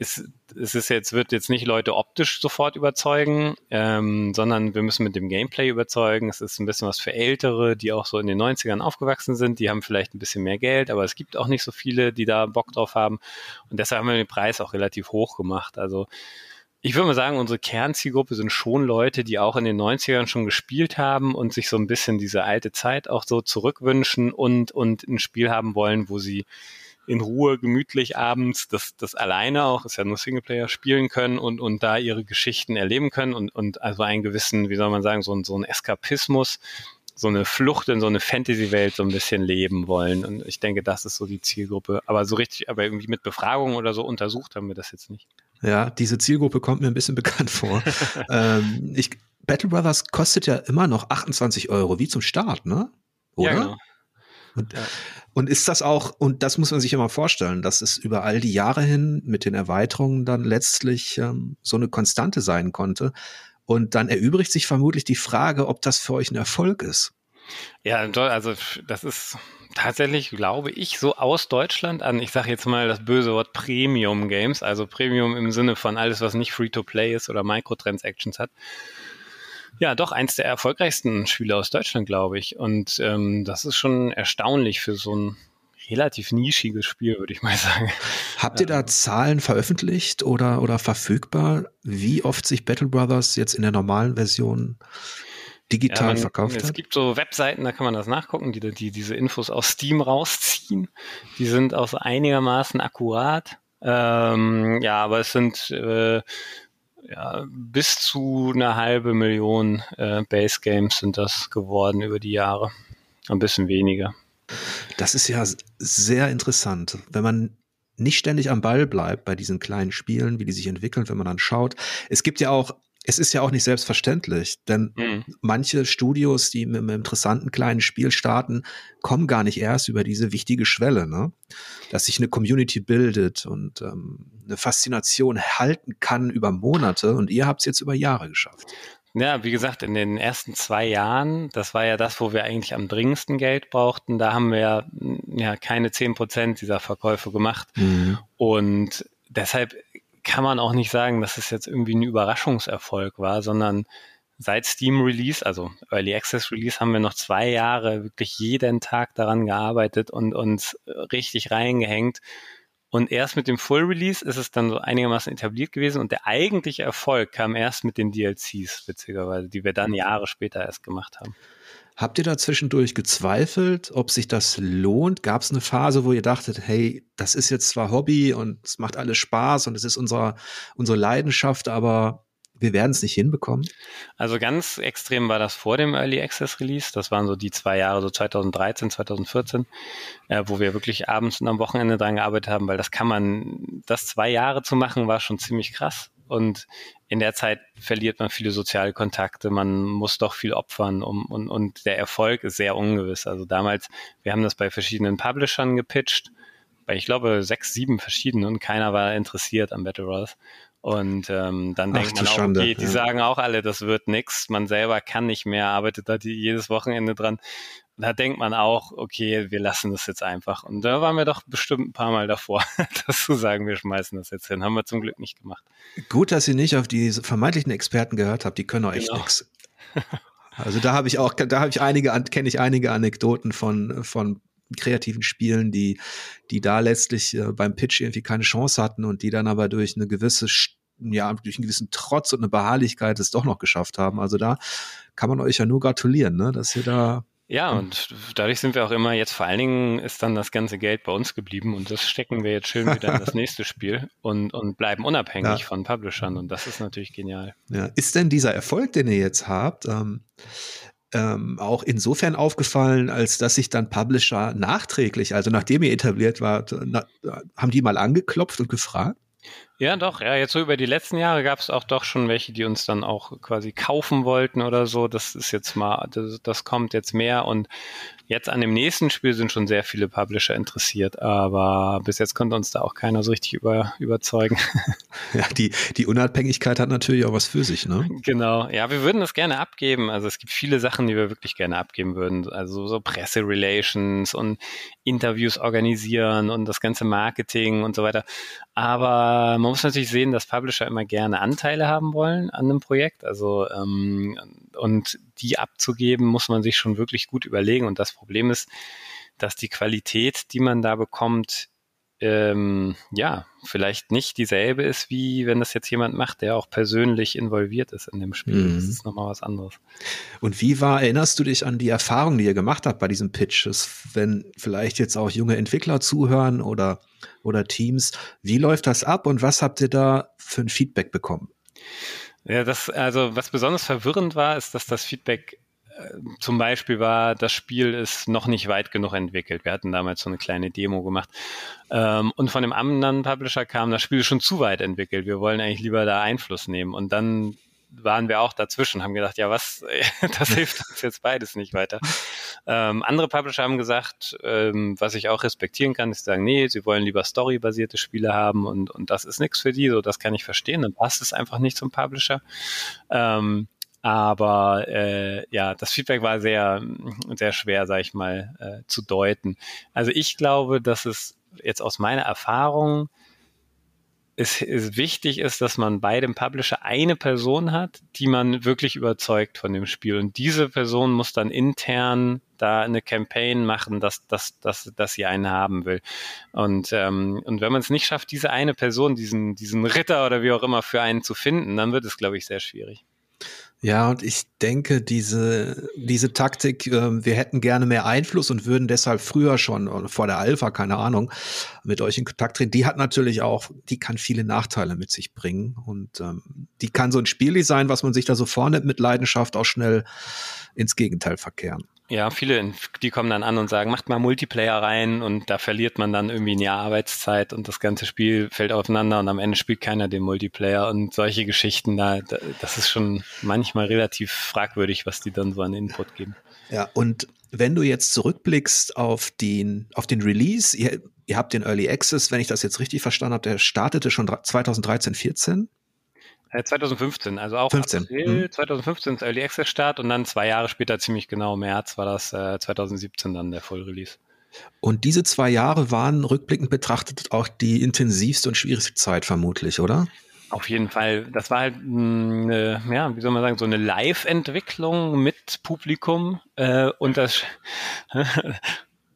ist, es ist jetzt, wird jetzt nicht Leute optisch sofort überzeugen, ähm, sondern wir müssen mit dem Gameplay überzeugen. Es ist ein bisschen was für Ältere, die auch so in den 90ern aufgewachsen sind. Die haben vielleicht ein bisschen mehr Geld, aber es gibt auch nicht so viele, die da Bock drauf haben. Und deshalb haben wir den Preis auch relativ hoch gemacht. Also ich würde mal sagen, unsere Kernzielgruppe sind schon Leute, die auch in den 90ern schon gespielt haben und sich so ein bisschen diese alte Zeit auch so zurückwünschen und, und ein Spiel haben wollen, wo sie in Ruhe, gemütlich abends das, das alleine auch, ist ja nur Singleplayer, spielen können und, und da ihre Geschichten erleben können und, und also einen gewissen, wie soll man sagen, so, so ein Eskapismus, so eine Flucht in so eine Fantasy-Welt so ein bisschen leben wollen. Und ich denke, das ist so die Zielgruppe. Aber so richtig, aber irgendwie mit Befragungen oder so untersucht haben wir das jetzt nicht. Ja, diese Zielgruppe kommt mir ein bisschen bekannt vor. ähm, ich, Battle Brothers kostet ja immer noch 28 Euro, wie zum Start, ne? Oder? Ja, genau. Und, ja. und ist das auch, und das muss man sich immer vorstellen, dass es über all die Jahre hin mit den Erweiterungen dann letztlich ähm, so eine Konstante sein konnte. Und dann erübrigt sich vermutlich die Frage, ob das für euch ein Erfolg ist. Ja, also das ist tatsächlich, glaube ich, so aus Deutschland an, ich sage jetzt mal das böse Wort Premium Games, also Premium im Sinne von alles, was nicht Free-to-Play ist oder Microtransactions hat, ja, doch, eins der erfolgreichsten Spiele aus Deutschland, glaube ich. Und ähm, das ist schon erstaunlich für so ein relativ nischiges Spiel, würde ich mal sagen. Habt ihr da Zahlen veröffentlicht oder, oder verfügbar, wie oft sich Battle Brothers jetzt in der normalen Version digital ja, man, verkauft hat? Es gibt so Webseiten, da kann man das nachgucken, die, die diese Infos aus Steam rausziehen. Die sind auch so einigermaßen akkurat. Ähm, ja, aber es sind äh, ja, bis zu eine halbe Million äh, Base Games sind das geworden über die Jahre. Ein bisschen weniger. Das ist ja sehr interessant, wenn man nicht ständig am Ball bleibt bei diesen kleinen Spielen, wie die sich entwickeln, wenn man dann schaut. Es gibt ja auch es ist ja auch nicht selbstverständlich, denn mhm. manche Studios, die mit einem interessanten kleinen Spiel starten, kommen gar nicht erst über diese wichtige Schwelle, ne? dass sich eine Community bildet und ähm, eine Faszination halten kann über Monate und ihr habt es jetzt über Jahre geschafft. Ja, wie gesagt, in den ersten zwei Jahren, das war ja das, wo wir eigentlich am dringendsten Geld brauchten, da haben wir ja keine zehn Prozent dieser Verkäufe gemacht. Mhm. Und deshalb kann man auch nicht sagen, dass es jetzt irgendwie ein Überraschungserfolg war, sondern seit Steam Release, also Early Access Release, haben wir noch zwei Jahre wirklich jeden Tag daran gearbeitet und uns richtig reingehängt. Und erst mit dem Full Release ist es dann so einigermaßen etabliert gewesen und der eigentliche Erfolg kam erst mit den DLCs, witzigerweise, die wir dann Jahre später erst gemacht haben. Habt ihr da zwischendurch gezweifelt, ob sich das lohnt? Gab es eine Phase, wo ihr dachtet, hey, das ist jetzt zwar Hobby und es macht alles Spaß und es ist unser, unsere Leidenschaft, aber wir werden es nicht hinbekommen? Also ganz extrem war das vor dem Early Access Release. Das waren so die zwei Jahre, so 2013, 2014, äh, wo wir wirklich abends und am Wochenende dran gearbeitet haben, weil das kann man, das zwei Jahre zu machen, war schon ziemlich krass. Und in der Zeit verliert man viele soziale Kontakte, man muss doch viel opfern um, und, und der Erfolg ist sehr ungewiss. Also damals, wir haben das bei verschiedenen Publishern gepitcht, bei ich glaube sechs, sieben verschiedenen und keiner war interessiert am Battle Royale. Und ähm, dann Ach, denkt man auch, Schande, okay, die ja. sagen auch alle, das wird nix. Man selber kann nicht mehr, arbeitet da die, jedes Wochenende dran. Da denkt man auch, okay, wir lassen das jetzt einfach. Und da waren wir doch bestimmt ein paar Mal davor, das zu sagen, wir schmeißen das jetzt hin. Haben wir zum Glück nicht gemacht. Gut, dass ihr nicht auf die vermeintlichen Experten gehört habt, die können auch echt genau. nix. Also da habe ich auch, da habe ich einige, kenne ich einige Anekdoten von, von kreativen Spielen, die, die da letztlich äh, beim Pitch irgendwie keine Chance hatten und die dann aber durch eine gewisse, ja, durch einen gewissen Trotz und eine Beharrlichkeit es doch noch geschafft haben. Also da kann man euch ja nur gratulieren, ne, dass ihr da ja, und dadurch sind wir auch immer, jetzt vor allen Dingen ist dann das ganze Geld bei uns geblieben und das stecken wir jetzt schön wieder in das nächste Spiel und, und bleiben unabhängig ja. von Publishern und das ist natürlich genial. Ja. Ist denn dieser Erfolg, den ihr jetzt habt, ähm, ähm, auch insofern aufgefallen, als dass sich dann Publisher nachträglich, also nachdem ihr etabliert wart, na, haben die mal angeklopft und gefragt? Ja, doch. Ja, jetzt so über die letzten Jahre gab es auch doch schon welche, die uns dann auch quasi kaufen wollten oder so. Das ist jetzt mal, das, das kommt jetzt mehr und Jetzt an dem nächsten Spiel sind schon sehr viele Publisher interessiert, aber bis jetzt konnte uns da auch keiner so richtig über, überzeugen. Ja, die, die Unabhängigkeit hat natürlich auch was für sich, ne? Genau. Ja, wir würden das gerne abgeben. Also es gibt viele Sachen, die wir wirklich gerne abgeben würden. Also so Presserelations und Interviews organisieren und das ganze Marketing und so weiter. Aber man muss natürlich sehen, dass Publisher immer gerne Anteile haben wollen an einem Projekt. Also ähm, und die abzugeben, muss man sich schon wirklich gut überlegen. Und das Problem ist, dass die Qualität, die man da bekommt, ähm, ja, vielleicht nicht dieselbe ist, wie wenn das jetzt jemand macht, der auch persönlich involviert ist in dem Spiel. Mhm. Das ist nochmal was anderes. Und wie war, erinnerst du dich an die Erfahrung, die ihr gemacht habt bei diesem Pitches, wenn vielleicht jetzt auch junge Entwickler zuhören oder, oder Teams? Wie läuft das ab und was habt ihr da für ein Feedback bekommen? Ja, das, also was besonders verwirrend war, ist, dass das Feedback zum Beispiel war, das Spiel ist noch nicht weit genug entwickelt. Wir hatten damals so eine kleine Demo gemacht. Ähm, und von dem anderen Publisher kam, das Spiel ist schon zu weit entwickelt. Wir wollen eigentlich lieber da Einfluss nehmen. Und dann waren wir auch dazwischen, haben gedacht, ja, was, das hilft uns jetzt beides nicht weiter. Ähm, andere Publisher haben gesagt, ähm, was ich auch respektieren kann, ist sagen, nee, sie wollen lieber storybasierte Spiele haben und, und das ist nichts für die, so das kann ich verstehen, dann passt es einfach nicht zum Publisher. Ähm, aber äh, ja, das Feedback war sehr, sehr schwer, sag ich mal, äh, zu deuten. Also ich glaube, dass es jetzt aus meiner Erfahrung es, es wichtig ist, dass man bei dem Publisher eine Person hat, die man wirklich überzeugt von dem Spiel. Und diese Person muss dann intern da eine Campaign machen, dass, dass, dass, dass sie einen haben will. Und, ähm, und wenn man es nicht schafft, diese eine Person, diesen, diesen Ritter oder wie auch immer für einen zu finden, dann wird es, glaube ich, sehr schwierig. Ja, und ich denke, diese, diese Taktik, äh, wir hätten gerne mehr Einfluss und würden deshalb früher schon, vor der Alpha, keine Ahnung, mit euch in Kontakt treten. Die hat natürlich auch, die kann viele Nachteile mit sich bringen. Und ähm, die kann so ein Spieldesign, was man sich da so vornimmt mit Leidenschaft, auch schnell ins Gegenteil verkehren. Ja, viele, die kommen dann an und sagen, macht mal Multiplayer rein und da verliert man dann irgendwie ein Jahr Arbeitszeit und das ganze Spiel fällt aufeinander und am Ende spielt keiner den Multiplayer und solche Geschichten, da, das ist schon manchmal relativ fragwürdig, was die dann so an Input geben. Ja, und wenn du jetzt zurückblickst auf den, auf den Release, ihr, ihr habt den Early Access, wenn ich das jetzt richtig verstanden habe, der startete schon 2013, 14? 2015, also auch 15. April hm. 2015 ist Early Access Start und dann zwei Jahre später, ziemlich genau März, war das äh, 2017 dann der Full Release. Und diese zwei Jahre waren rückblickend betrachtet auch die intensivste und schwierigste Zeit vermutlich, oder? Auf jeden Fall. Das war halt eine, ja, wie soll man sagen, so eine Live-Entwicklung mit Publikum äh, und das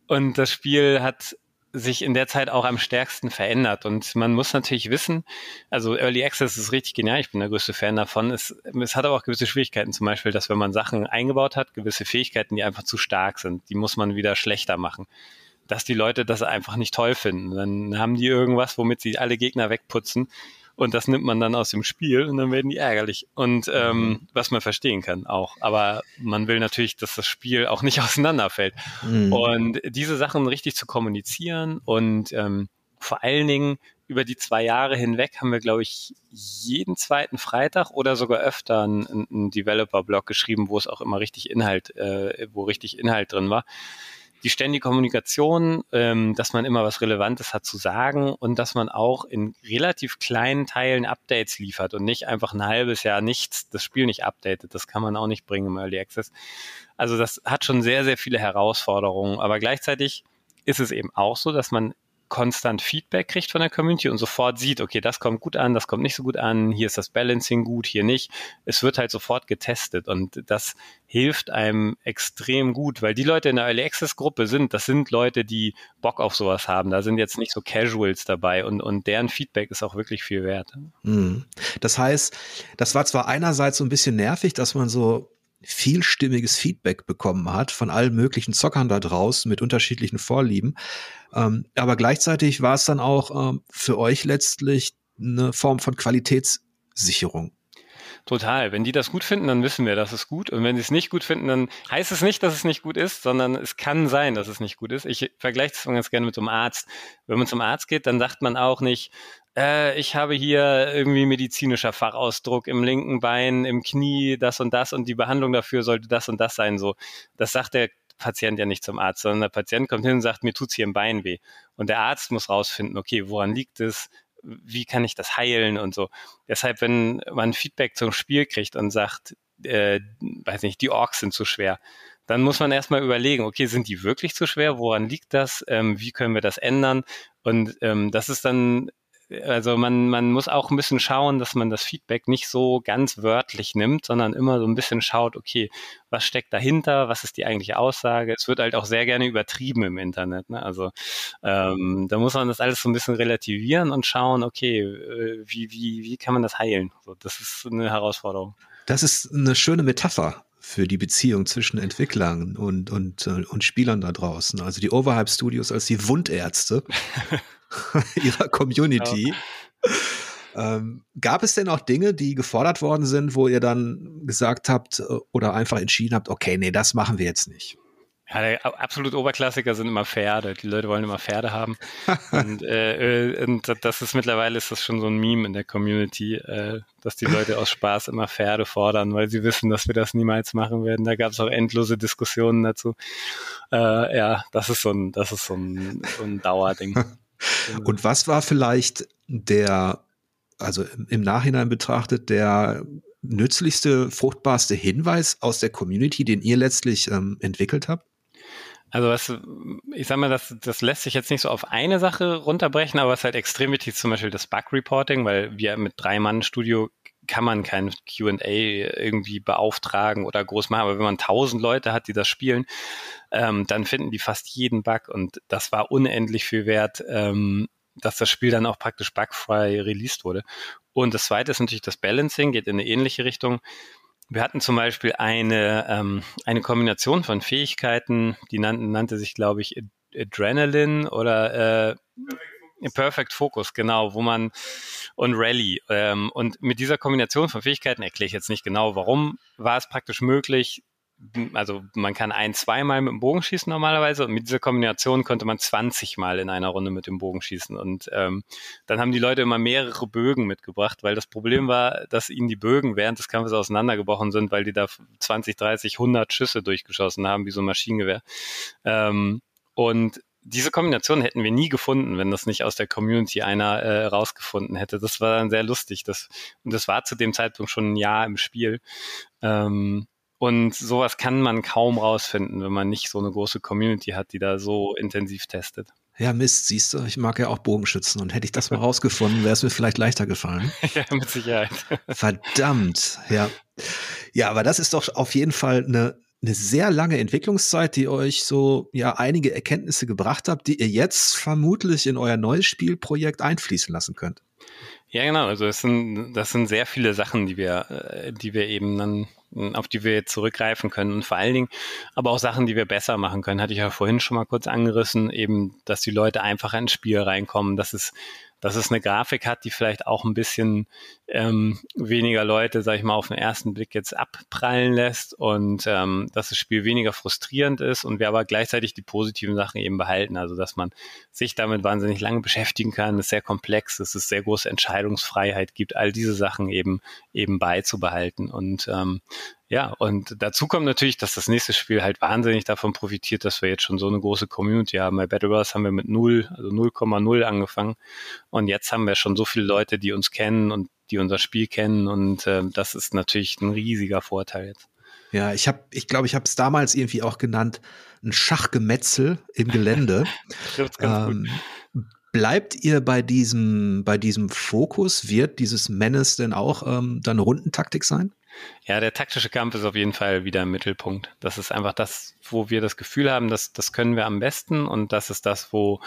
und das Spiel hat sich in der Zeit auch am stärksten verändert. Und man muss natürlich wissen, also Early Access ist richtig genial, ich bin der größte Fan davon. Es, es hat aber auch gewisse Schwierigkeiten, zum Beispiel, dass wenn man Sachen eingebaut hat, gewisse Fähigkeiten, die einfach zu stark sind, die muss man wieder schlechter machen. Dass die Leute das einfach nicht toll finden. Dann haben die irgendwas, womit sie alle Gegner wegputzen und das nimmt man dann aus dem Spiel und dann werden die ärgerlich. Und ähm, mhm. was man verstehen kann auch. Aber man will natürlich, dass das Spiel auch nicht auseinanderfällt. Mhm. Und diese Sachen richtig zu kommunizieren und ähm, vor allen Dingen über die zwei Jahre hinweg haben wir, glaube ich, jeden zweiten Freitag oder sogar öfter einen, einen Developer-Blog geschrieben, wo es auch immer richtig Inhalt, äh, wo richtig Inhalt drin war die ständige Kommunikation, ähm, dass man immer was Relevantes hat zu sagen und dass man auch in relativ kleinen Teilen Updates liefert und nicht einfach ein halbes Jahr nichts, das Spiel nicht updatet. Das kann man auch nicht bringen im Early Access. Also das hat schon sehr, sehr viele Herausforderungen, aber gleichzeitig ist es eben auch so, dass man konstant Feedback kriegt von der Community und sofort sieht, okay, das kommt gut an, das kommt nicht so gut an, hier ist das Balancing gut, hier nicht. Es wird halt sofort getestet und das hilft einem extrem gut, weil die Leute in der Early Access Gruppe sind, das sind Leute, die Bock auf sowas haben. Da sind jetzt nicht so Casuals dabei und, und deren Feedback ist auch wirklich viel wert. Mhm. Das heißt, das war zwar einerseits so ein bisschen nervig, dass man so vielstimmiges Feedback bekommen hat von allen möglichen Zockern da draußen mit unterschiedlichen Vorlieben. Ähm, aber gleichzeitig war es dann auch ähm, für euch letztlich eine Form von Qualitätssicherung. Total. Wenn die das gut finden, dann wissen wir, dass es gut. Und wenn sie es nicht gut finden, dann heißt es nicht, dass es nicht gut ist, sondern es kann sein, dass es nicht gut ist. Ich vergleiche das ganz gerne mit so einem Arzt. Wenn man zum Arzt geht, dann sagt man auch nicht, äh, ich habe hier irgendwie medizinischer Fachausdruck im linken Bein, im Knie, das und das und die Behandlung dafür sollte das und das sein. So, das sagt der Patient ja nicht zum Arzt, sondern der Patient kommt hin und sagt, mir tut's hier im Bein weh. Und der Arzt muss rausfinden, okay, woran liegt es? Wie kann ich das heilen und so. Deshalb, wenn man Feedback zum Spiel kriegt und sagt, äh, weiß nicht, die Orks sind zu schwer, dann muss man erstmal überlegen, okay, sind die wirklich zu schwer? Woran liegt das? Ähm, wie können wir das ändern? Und ähm, das ist dann also man, man muss auch ein bisschen schauen, dass man das Feedback nicht so ganz wörtlich nimmt, sondern immer so ein bisschen schaut, okay, was steckt dahinter, was ist die eigentliche Aussage? Es wird halt auch sehr gerne übertrieben im Internet. Ne? Also ähm, da muss man das alles so ein bisschen relativieren und schauen, okay, äh, wie, wie, wie kann man das heilen? So, das ist eine Herausforderung. Das ist eine schöne Metapher für die Beziehung zwischen Entwicklern und, und, äh, und Spielern da draußen. Also die Overhype Studios als die Wundärzte ihrer Community. Ja. Ähm, gab es denn auch Dinge, die gefordert worden sind, wo ihr dann gesagt habt äh, oder einfach entschieden habt, okay, nee, das machen wir jetzt nicht? Ja, der absolute Oberklassiker sind immer Pferde. Die Leute wollen immer Pferde haben. und, äh, äh, und das ist mittlerweile ist das schon so ein Meme in der Community, äh, dass die Leute aus Spaß immer Pferde fordern, weil sie wissen, dass wir das niemals machen werden. Da gab es auch endlose Diskussionen dazu. Äh, ja, das ist so ein, das ist so ein, so ein Dauerding. Und was war vielleicht der, also im Nachhinein betrachtet, der nützlichste, fruchtbarste Hinweis aus der Community, den ihr letztlich ähm, entwickelt habt? Also was, ich sag mal, das, das lässt sich jetzt nicht so auf eine Sache runterbrechen, aber es ist halt extrem wichtig, zum Beispiel das Bug-Reporting, weil wir mit drei Mann Studio kann man kein Q&A irgendwie beauftragen oder groß machen, aber wenn man tausend Leute hat, die das spielen, ähm, dann finden die fast jeden Bug und das war unendlich viel wert, ähm, dass das Spiel dann auch praktisch bugfrei released wurde. Und das zweite ist natürlich das Balancing, geht in eine ähnliche Richtung. Wir hatten zum Beispiel eine, ähm, eine Kombination von Fähigkeiten, die nannten, nannte sich, glaube ich, Adrenaline oder äh, Perfect Focus, genau, wo man und Rally. Ähm, und mit dieser Kombination von Fähigkeiten erkläre ich jetzt nicht genau, warum war es praktisch möglich, also man kann ein, zweimal mit dem Bogen schießen normalerweise und mit dieser Kombination konnte man 20 Mal in einer Runde mit dem Bogen schießen. Und ähm, dann haben die Leute immer mehrere Bögen mitgebracht, weil das Problem war, dass ihnen die Bögen während des Kampfes auseinandergebrochen sind, weil die da 20, 30, 100 Schüsse durchgeschossen haben, wie so ein Maschinengewehr. Ähm, und diese Kombination hätten wir nie gefunden, wenn das nicht aus der Community einer äh, rausgefunden hätte. Das war dann sehr lustig. Das, und das war zu dem Zeitpunkt schon ein Jahr im Spiel. Ähm, und sowas kann man kaum rausfinden, wenn man nicht so eine große Community hat, die da so intensiv testet. Ja, Mist, siehst du, ich mag ja auch Bogenschützen und hätte ich das mal rausgefunden, wäre es mir vielleicht leichter gefallen. ja, mit Sicherheit. Verdammt, ja. Ja, aber das ist doch auf jeden Fall eine eine sehr lange Entwicklungszeit, die euch so ja einige Erkenntnisse gebracht hat, die ihr jetzt vermutlich in euer neues Spielprojekt einfließen lassen könnt. Ja, genau. Also es sind, das sind sehr viele Sachen, die wir, äh, die wir eben dann, auf die wir jetzt zurückgreifen können. Und vor allen Dingen aber auch Sachen, die wir besser machen können. Hatte ich ja vorhin schon mal kurz angerissen, eben, dass die Leute einfacher ins Spiel reinkommen, dass es dass es eine Grafik hat, die vielleicht auch ein bisschen ähm, weniger Leute, sag ich mal, auf den ersten Blick jetzt abprallen lässt und ähm, dass das Spiel weniger frustrierend ist und wir aber gleichzeitig die positiven Sachen eben behalten. Also dass man sich damit wahnsinnig lange beschäftigen kann, ist sehr komplex, dass es sehr große Entscheidungsfreiheit gibt, all diese Sachen eben eben beizubehalten. Und ähm, ja, und dazu kommt natürlich, dass das nächste Spiel halt wahnsinnig davon profitiert, dass wir jetzt schon so eine große Community haben. Bei Battle Bros haben wir mit 0, also 0,0 angefangen. Und jetzt haben wir schon so viele Leute, die uns kennen und die unser Spiel kennen. Und äh, das ist natürlich ein riesiger Vorteil jetzt. Ja, ich habe, ich glaube, ich habe es damals irgendwie auch genannt, ein Schachgemetzel im Gelände. Trifft's ganz ähm, gut. Bleibt ihr bei diesem, bei diesem Fokus? Wird dieses Menace denn auch ähm, dann Rundentaktik sein? Ja, der taktische Kampf ist auf jeden Fall wieder im Mittelpunkt. Das ist einfach das, wo wir das Gefühl haben, dass das können wir am besten und das ist das, wo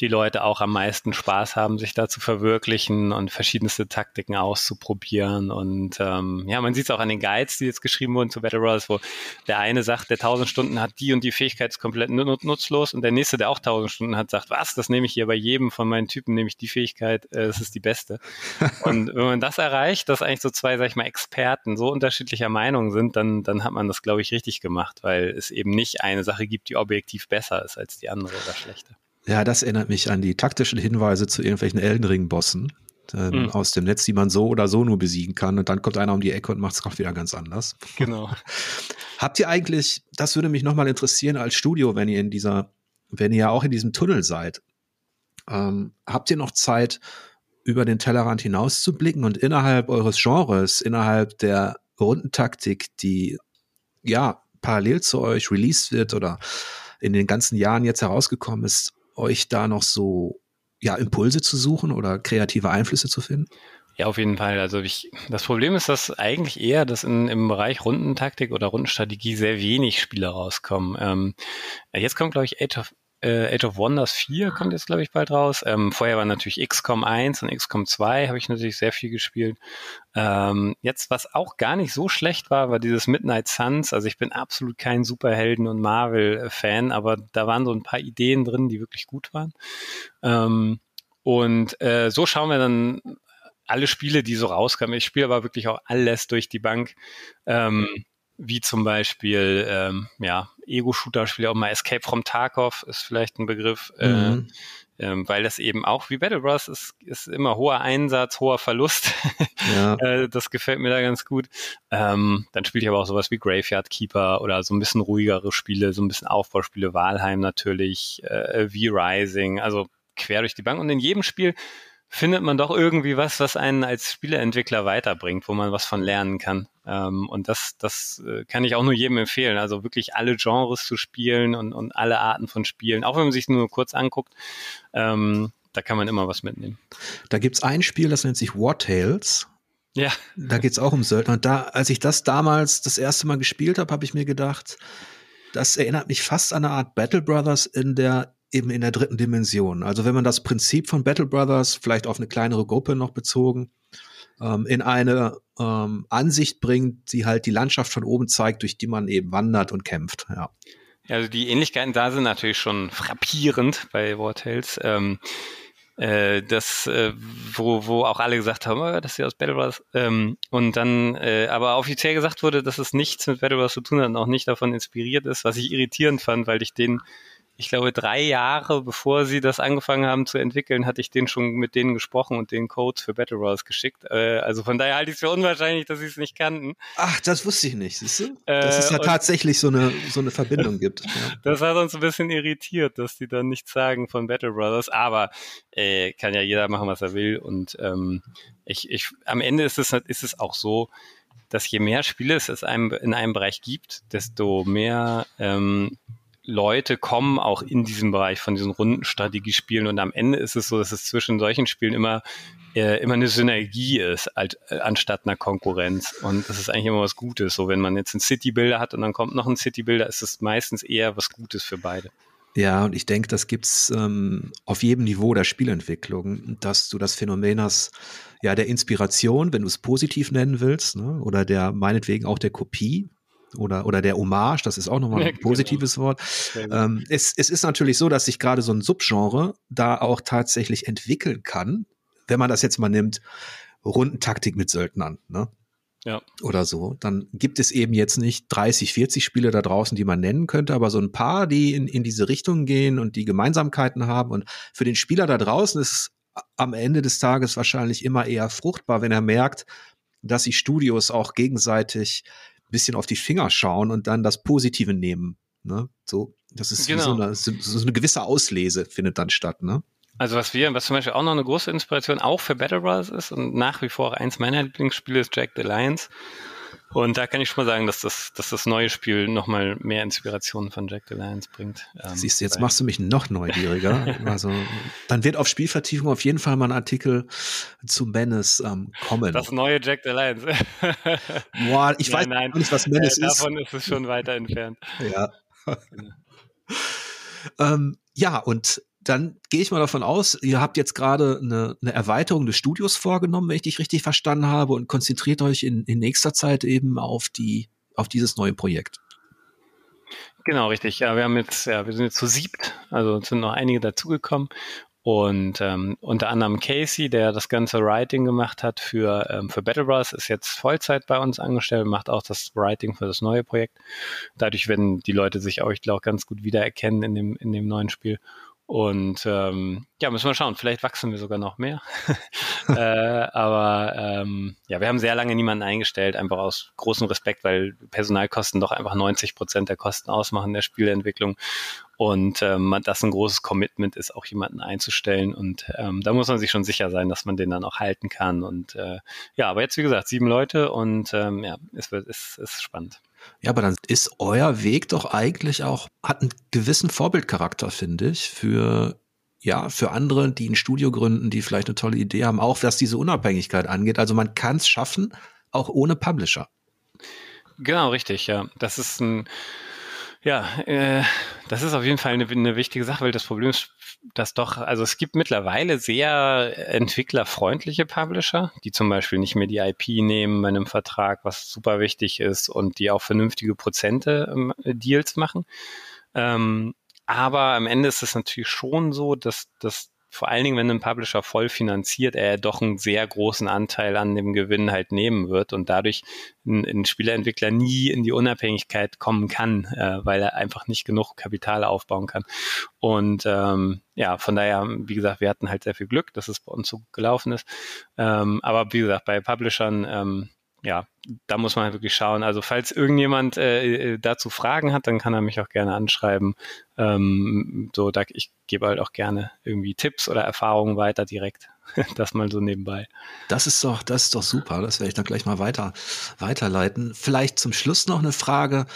die Leute auch am meisten Spaß haben, sich da zu verwirklichen und verschiedenste Taktiken auszuprobieren. Und ähm, ja, man sieht es auch an den Guides, die jetzt geschrieben wurden zu Battle Royals, wo der eine sagt, der 1000 Stunden hat die und die Fähigkeit ist komplett nutzlos und der nächste, der auch 1000 Stunden hat, sagt, was, das nehme ich hier bei jedem von meinen Typen, nehme ich die Fähigkeit, äh, das ist die beste. und wenn man das erreicht, dass eigentlich so zwei, sag ich mal, Experten so unterschiedlicher Meinung sind, dann, dann hat man das, glaube ich, richtig gemacht, weil es eben nicht eine Sache gibt, die objektiv besser ist als die andere oder schlechter. Ja, das erinnert mich an die taktischen Hinweise zu irgendwelchen Elden Ring-Bossen ähm, mhm. aus dem Netz, die man so oder so nur besiegen kann. Und dann kommt einer um die Ecke und macht es auch wieder ganz anders. Genau. Habt ihr eigentlich, das würde mich nochmal interessieren als Studio, wenn ihr in dieser, wenn ihr ja auch in diesem Tunnel seid, ähm, habt ihr noch Zeit, über den Tellerrand hinaus zu blicken und innerhalb eures Genres, innerhalb der Rundentaktik, die ja parallel zu euch released wird oder in den ganzen Jahren jetzt herausgekommen ist, euch da noch so ja Impulse zu suchen oder kreative Einflüsse zu finden? Ja, auf jeden Fall. Also ich, das Problem ist, dass eigentlich eher, dass in, im Bereich Rundentaktik oder Rundenstrategie sehr wenig Spiele rauskommen. Ähm, jetzt kommt, glaube ich, Age of äh, Age of Wonders 4 kommt jetzt, glaube ich, bald raus. Ähm, vorher war natürlich XCOM 1 und XCOM 2 habe ich natürlich sehr viel gespielt. Ähm, jetzt, was auch gar nicht so schlecht war, war dieses Midnight Suns. Also ich bin absolut kein Superhelden- und Marvel-Fan, aber da waren so ein paar Ideen drin, die wirklich gut waren. Ähm, und äh, so schauen wir dann alle Spiele, die so rauskamen. Ich spiele aber wirklich auch alles durch die Bank. Ähm, wie zum Beispiel, ähm, ja, Ego-Shooter-Spiele, auch mal Escape from Tarkov ist vielleicht ein Begriff, äh, mhm. äh, ähm, weil das eben auch wie Battle Bros. ist, ist immer hoher Einsatz, hoher Verlust. Ja. äh, das gefällt mir da ganz gut. Ähm, dann spiele ich aber auch sowas wie Graveyard Keeper oder so ein bisschen ruhigere Spiele, so ein bisschen Aufbauspiele, Valheim natürlich, äh, V-Rising, also quer durch die Bank. Und in jedem Spiel findet man doch irgendwie was, was einen als Spieleentwickler weiterbringt, wo man was von lernen kann. Ähm, und das, das äh, kann ich auch nur jedem empfehlen. Also wirklich alle Genres zu spielen und, und alle Arten von Spielen, auch wenn man sich nur kurz anguckt. Ähm, da kann man immer was mitnehmen. Da gibt's ein Spiel, das nennt sich War Tales. Ja. Da geht's auch um Söldner. Und da, als ich das damals das erste Mal gespielt habe, habe ich mir gedacht, das erinnert mich fast an eine Art Battle Brothers in der eben in der dritten Dimension. Also wenn man das Prinzip von Battle Brothers vielleicht auf eine kleinere Gruppe noch bezogen ähm, in eine ähm, Ansicht bringt, die halt die Landschaft von oben zeigt, durch die man eben wandert und kämpft. Ja. Also die Ähnlichkeiten da sind natürlich schon frappierend bei War Tales. Ähm, äh, das, äh, wo, wo auch alle gesagt haben, oh, das ist ja aus Battle Brothers. Ähm, und dann äh, aber offiziell gesagt wurde, dass es nichts mit Battle Brothers zu tun hat und auch nicht davon inspiriert ist, was ich irritierend fand, weil ich den ich glaube, drei Jahre bevor sie das angefangen haben zu entwickeln, hatte ich den schon mit denen gesprochen und den Codes für Battle Royals geschickt. Äh, also von daher halte ich es für unwahrscheinlich, dass sie es nicht kannten. Ach, das wusste ich nicht, siehst du? Dass es ja äh, tatsächlich so eine, so eine Verbindung gibt. Ja. Das hat uns ein bisschen irritiert, dass die dann nichts sagen von Battle Brothers, aber äh, kann ja jeder machen, was er will. Und ähm, ich, ich, am Ende ist es, ist es auch so, dass je mehr Spiele es in einem, in einem Bereich gibt, desto mehr ähm, Leute kommen auch in diesem Bereich von diesen Rundenstrategiespielen und am Ende ist es so, dass es zwischen solchen Spielen immer äh, immer eine Synergie ist, alt, äh, anstatt einer Konkurrenz. Und das ist eigentlich immer was Gutes. So, wenn man jetzt einen City-Builder hat und dann kommt noch ein City-Builder, ist es meistens eher was Gutes für beide. Ja, und ich denke, das gibt's ähm, auf jedem Niveau der Spielentwicklung, dass du das Phänomen hast, ja, der Inspiration, wenn du es positiv nennen willst, ne, oder der meinetwegen auch der Kopie, oder, oder der Hommage, das ist auch nochmal ein positives genau. Wort. Ähm, es, es ist natürlich so, dass sich gerade so ein Subgenre da auch tatsächlich entwickeln kann, wenn man das jetzt mal nimmt, Rundentaktik mit Söldnern, ne? Ja. Oder so. Dann gibt es eben jetzt nicht 30, 40 Spiele da draußen, die man nennen könnte, aber so ein paar, die in, in diese Richtung gehen und die Gemeinsamkeiten haben. Und für den Spieler da draußen ist es am Ende des Tages wahrscheinlich immer eher fruchtbar, wenn er merkt, dass sich Studios auch gegenseitig bisschen auf die Finger schauen und dann das Positive nehmen. Ne? So, das ist genau. so, eine, so eine gewisse Auslese findet dann statt, ne? Also was wir, was zum Beispiel auch noch eine große Inspiration auch für Battle Brothers ist und nach wie vor eins meiner Lieblingsspiele ist Jack the Lions. Und da kann ich schon mal sagen, dass das, dass das neue Spiel nochmal mehr Inspirationen von Jack the Lions bringt. Ähm, Siehst du, jetzt machst du mich noch neugieriger. also, dann wird auf Spielvertiefung auf jeden Fall mal ein Artikel zu Menace ähm, kommen. Das neue Jack the Lions. Boah, ich nein, weiß nein, nicht, was Menace äh, ist. Davon ist es schon weiter entfernt. Ja. ähm, ja, und dann gehe ich mal davon aus, ihr habt jetzt gerade eine, eine Erweiterung des Studios vorgenommen, wenn ich dich richtig verstanden habe, und konzentriert euch in, in nächster Zeit eben auf die, auf dieses neue Projekt. Genau, richtig. Ja, wir haben jetzt, ja, wir sind jetzt zu siebt, also sind noch einige dazugekommen. Und ähm, unter anderem Casey, der das ganze Writing gemacht hat für, ähm, für Battle Bros, ist jetzt Vollzeit bei uns angestellt, macht auch das Writing für das neue Projekt. Dadurch werden die Leute sich auch, ich glaube, ganz gut wiedererkennen in dem, in dem neuen Spiel. Und ähm, ja, müssen wir schauen. Vielleicht wachsen wir sogar noch mehr. äh, aber ähm, ja, wir haben sehr lange niemanden eingestellt, einfach aus großem Respekt, weil Personalkosten doch einfach 90 Prozent der Kosten ausmachen der Spieleentwicklung. Und ähm, das ein großes Commitment ist, auch jemanden einzustellen. Und ähm, da muss man sich schon sicher sein, dass man den dann auch halten kann. Und äh, ja, aber jetzt, wie gesagt, sieben Leute und ähm, ja, es wird, es ist spannend. Ja, aber dann ist euer Weg doch eigentlich auch, hat einen gewissen Vorbildcharakter, finde ich, für ja, für andere, die ein Studio gründen, die vielleicht eine tolle Idee haben, auch was diese Unabhängigkeit angeht. Also man kann es schaffen, auch ohne Publisher. Genau, richtig, ja. Das ist ein, ja, äh, das ist auf jeden Fall eine, eine wichtige Sache, weil das Problem ist, dass doch, also es gibt mittlerweile sehr entwicklerfreundliche Publisher, die zum Beispiel nicht mehr die IP nehmen bei einem Vertrag, was super wichtig ist und die auch vernünftige Prozente ähm, Deals machen. Ähm, aber am Ende ist es natürlich schon so, dass, dass vor allen Dingen, wenn ein Publisher voll finanziert, er doch einen sehr großen Anteil an dem Gewinn halt nehmen wird und dadurch ein, ein Spieleentwickler nie in die Unabhängigkeit kommen kann, äh, weil er einfach nicht genug Kapital aufbauen kann. Und ähm, ja, von daher, wie gesagt, wir hatten halt sehr viel Glück, dass es bei uns so gelaufen ist. Ähm, aber wie gesagt, bei Publishern ähm, ja, da muss man halt wirklich schauen. Also falls irgendjemand äh, äh, dazu Fragen hat, dann kann er mich auch gerne anschreiben. Ähm, so, da, ich gebe halt auch gerne irgendwie Tipps oder Erfahrungen weiter direkt. das mal so nebenbei. Das ist doch, das ist doch super. Das werde ich dann gleich mal weiter weiterleiten. Vielleicht zum Schluss noch eine Frage: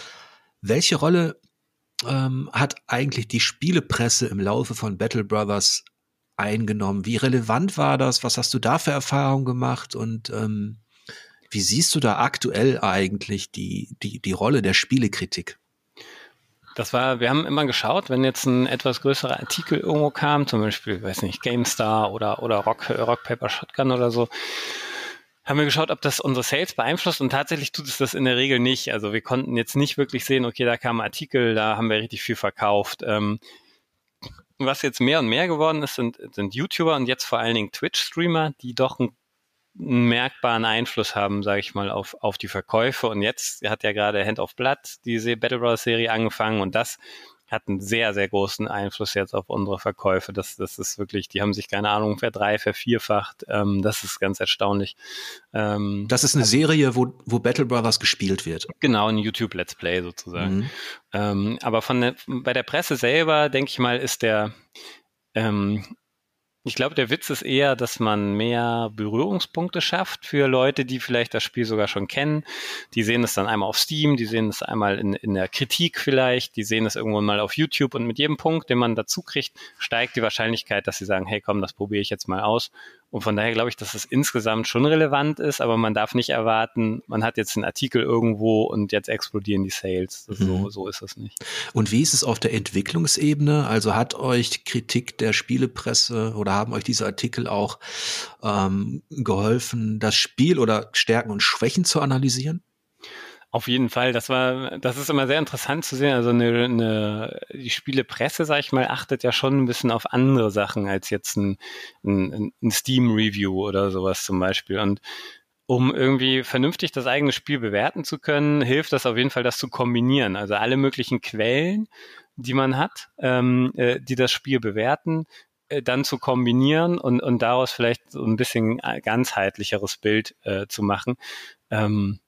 Welche Rolle ähm, hat eigentlich die Spielepresse im Laufe von Battle Brothers eingenommen? Wie relevant war das? Was hast du da für Erfahrungen gemacht? Und ähm, wie siehst du da aktuell eigentlich die, die, die Rolle der Spielekritik? Das war, wir haben immer geschaut, wenn jetzt ein etwas größerer Artikel irgendwo kam, zum Beispiel, weiß nicht, GameStar oder, oder Rock, Rock Paper Shotgun oder so, haben wir geschaut, ob das unsere Sales beeinflusst und tatsächlich tut es das in der Regel nicht. Also wir konnten jetzt nicht wirklich sehen, okay, da kam ein Artikel, da haben wir richtig viel verkauft. Ähm, was jetzt mehr und mehr geworden ist, sind, sind YouTuber und jetzt vor allen Dingen Twitch-Streamer, die doch einen merkbaren Einfluss haben, sage ich mal, auf, auf die Verkäufe. Und jetzt hat ja gerade Hand of Blood, diese Battle Royale Serie angefangen und das hat einen sehr, sehr großen Einfluss jetzt auf unsere Verkäufe. Das, das ist wirklich, die haben sich, keine Ahnung, verdrei, vervierfacht. Ähm, das ist ganz erstaunlich. Ähm, das ist eine Serie, wo, wo Battle Brothers gespielt wird. Genau, ein YouTube-Let's Play sozusagen. Mhm. Ähm, aber von der, bei der Presse selber, denke ich mal, ist der, ähm, ich glaube, der Witz ist eher, dass man mehr Berührungspunkte schafft für Leute, die vielleicht das Spiel sogar schon kennen. Die sehen es dann einmal auf Steam, die sehen es einmal in, in der Kritik vielleicht, die sehen es irgendwann mal auf YouTube und mit jedem Punkt, den man dazu kriegt, steigt die Wahrscheinlichkeit, dass sie sagen, hey komm, das probiere ich jetzt mal aus und von daher glaube ich, dass es insgesamt schon relevant ist, aber man darf nicht erwarten, man hat jetzt einen Artikel irgendwo und jetzt explodieren die Sales. Mhm. So, so ist es nicht. Und wie ist es auf der Entwicklungsebene? Also hat euch Kritik der Spielepresse oder haben euch diese Artikel auch ähm, geholfen, das Spiel oder Stärken und Schwächen zu analysieren? Auf jeden Fall, das war, das ist immer sehr interessant zu sehen. Also eine, eine die Spielepresse, sag ich mal, achtet ja schon ein bisschen auf andere Sachen als jetzt ein, ein, ein Steam-Review oder sowas zum Beispiel. Und um irgendwie vernünftig das eigene Spiel bewerten zu können, hilft das auf jeden Fall, das zu kombinieren. Also alle möglichen Quellen, die man hat, ähm, äh, die das Spiel bewerten, äh, dann zu kombinieren und, und daraus vielleicht so ein bisschen ganzheitlicheres Bild äh, zu machen. Ähm,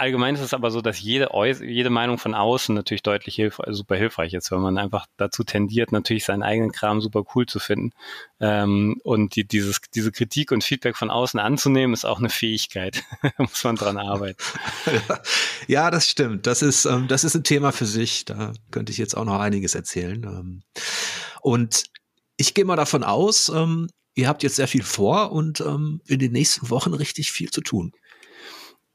allgemein ist es aber so, dass jede, jede Meinung von außen natürlich deutlich hilf super hilfreich ist, weil man einfach dazu tendiert, natürlich seinen eigenen Kram super cool zu finden. Ähm, und die, dieses, diese Kritik und Feedback von außen anzunehmen, ist auch eine Fähigkeit. da muss man dran arbeiten. ja, das stimmt. Das ist, ähm, das ist ein Thema für sich. Da könnte ich jetzt auch noch einiges erzählen. Ähm, und ich gehe mal davon aus, ähm, ihr habt jetzt sehr viel vor und ähm, in den nächsten Wochen richtig viel zu tun.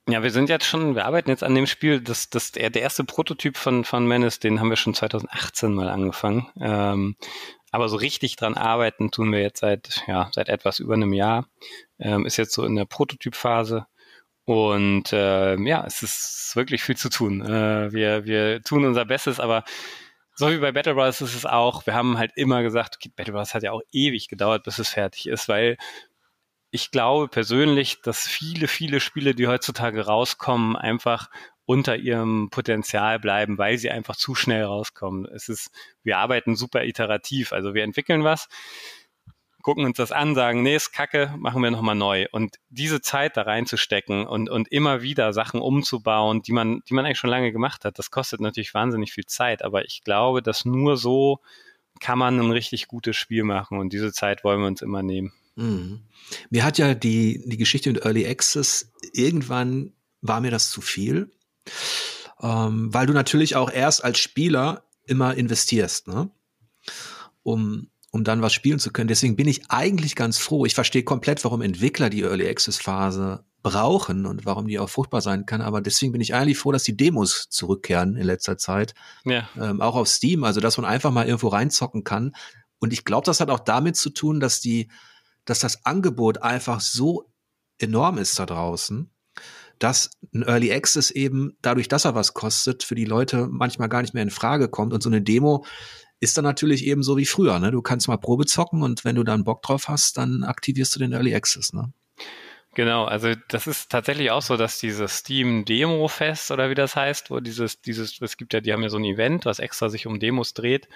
Ja, wir sind jetzt schon, wir arbeiten jetzt an dem Spiel, das, das, der, erste Prototyp von, von Menace, den haben wir schon 2018 mal angefangen. Ähm, aber so richtig dran arbeiten tun wir jetzt seit, ja, seit etwas über einem Jahr. Ähm, ist jetzt so in der Prototypphase. Und äh, ja, es ist wirklich viel zu tun. Äh, wir, wir tun unser Bestes, aber so wie bei Battle Bros ist es auch, wir haben halt immer gesagt, okay, Battle Bros hat ja auch ewig gedauert, bis es fertig ist, weil ich glaube persönlich, dass viele, viele Spiele, die heutzutage rauskommen, einfach unter ihrem Potenzial bleiben, weil sie einfach zu schnell rauskommen. Es ist, wir arbeiten super iterativ, also wir entwickeln was, gucken uns das an, sagen, nee, ist kacke, machen wir nochmal neu. Und diese Zeit da reinzustecken und, und immer wieder Sachen umzubauen, die man, die man eigentlich schon lange gemacht hat, das kostet natürlich wahnsinnig viel Zeit, aber ich glaube, dass nur so kann man ein richtig gutes Spiel machen und diese Zeit wollen wir uns immer nehmen. Mhm. Mir hat ja die, die Geschichte mit Early Access, irgendwann war mir das zu viel, ähm, weil du natürlich auch erst als Spieler immer investierst, ne? um, um dann was spielen zu können. Deswegen bin ich eigentlich ganz froh. Ich verstehe komplett, warum Entwickler die Early Access Phase brauchen und warum die auch fruchtbar sein kann. Aber deswegen bin ich eigentlich froh, dass die Demos zurückkehren in letzter Zeit. Ja. Ähm, auch auf Steam, also dass man einfach mal irgendwo reinzocken kann. Und ich glaube, das hat auch damit zu tun, dass die dass das Angebot einfach so enorm ist da draußen, dass ein Early Access eben dadurch, dass er was kostet, für die Leute manchmal gar nicht mehr in Frage kommt. Und so eine Demo ist dann natürlich eben so wie früher. Ne? Du kannst mal Probe zocken und wenn du dann Bock drauf hast, dann aktivierst du den Early Access. Ne? Genau, also das ist tatsächlich auch so, dass dieses Steam Demo Fest oder wie das heißt, wo dieses, dieses, es gibt ja, die haben ja so ein Event, was extra sich um Demos dreht,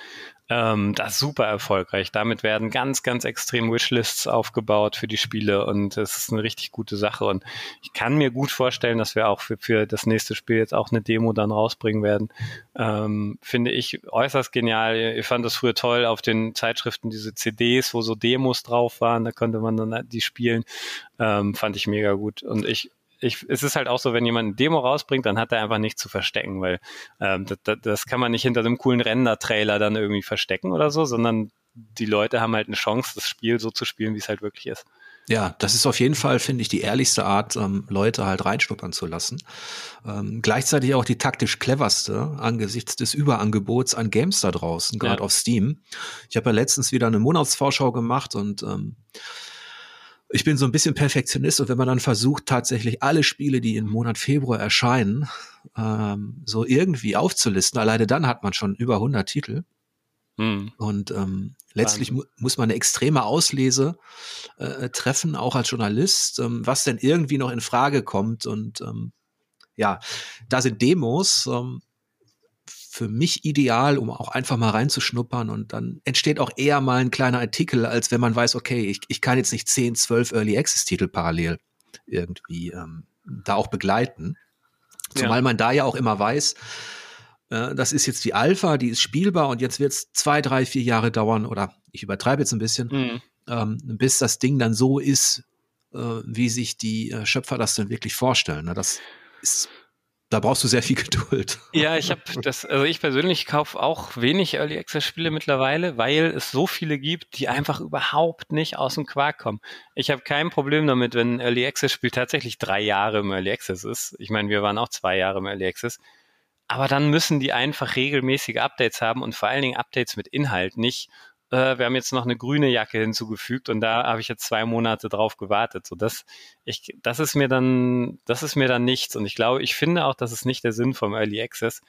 ähm, das ist super erfolgreich. Damit werden ganz, ganz extrem Wishlists aufgebaut für die Spiele und es ist eine richtig gute Sache und ich kann mir gut vorstellen, dass wir auch für, für das nächste Spiel jetzt auch eine Demo dann rausbringen werden. Ähm, finde ich äußerst genial. Ich fand das früher toll auf den Zeitschriften, diese CDs, wo so Demos drauf waren, da konnte man dann die spielen. Ähm, fand ich mega gut. Und ich, ich, es ist halt auch so, wenn jemand eine Demo rausbringt, dann hat er einfach nichts zu verstecken, weil ähm, das, das kann man nicht hinter einem coolen Render-Trailer dann irgendwie verstecken oder so, sondern die Leute haben halt eine Chance, das Spiel so zu spielen, wie es halt wirklich ist. Ja, das ist auf jeden Fall, finde ich, die ehrlichste Art, ähm, Leute halt reinschnuppern zu lassen. Ähm, gleichzeitig auch die taktisch cleverste angesichts des Überangebots an Games da draußen, gerade ja. auf Steam. Ich habe ja letztens wieder eine Monatsvorschau gemacht und ähm, ich bin so ein bisschen Perfektionist und wenn man dann versucht, tatsächlich alle Spiele, die im Monat Februar erscheinen, ähm, so irgendwie aufzulisten, alleine dann hat man schon über 100 Titel. Hm. Und ähm, letztlich mu muss man eine extreme Auslese äh, treffen, auch als Journalist, ähm, was denn irgendwie noch in Frage kommt. Und ähm, ja, da sind Demos ähm, für mich ideal, um auch einfach mal reinzuschnuppern und dann entsteht auch eher mal ein kleiner Artikel, als wenn man weiß, okay, ich, ich kann jetzt nicht 10, 12 Early Access Titel parallel irgendwie ähm, da auch begleiten. Zumal ja. man da ja auch immer weiß, äh, das ist jetzt die Alpha, die ist spielbar und jetzt wird es zwei, drei, vier Jahre dauern oder ich übertreibe jetzt ein bisschen, mhm. ähm, bis das Ding dann so ist, äh, wie sich die äh, Schöpfer das dann wirklich vorstellen. Ne? Das ist da brauchst du sehr viel Geduld. Ja, ich habe das, also ich persönlich kaufe auch wenig Early Access Spiele mittlerweile, weil es so viele gibt, die einfach überhaupt nicht aus dem Quark kommen. Ich habe kein Problem damit, wenn ein Early Access Spiel tatsächlich drei Jahre im Early Access ist. Ich meine, wir waren auch zwei Jahre im Early Access. Aber dann müssen die einfach regelmäßige Updates haben und vor allen Dingen Updates mit Inhalt, nicht äh, wir haben jetzt noch eine grüne Jacke hinzugefügt und da habe ich jetzt zwei Monate drauf gewartet. So das, ich, das ist mir dann, das ist mir dann nichts. Und ich glaube, ich finde auch, das ist nicht der Sinn vom Early Access.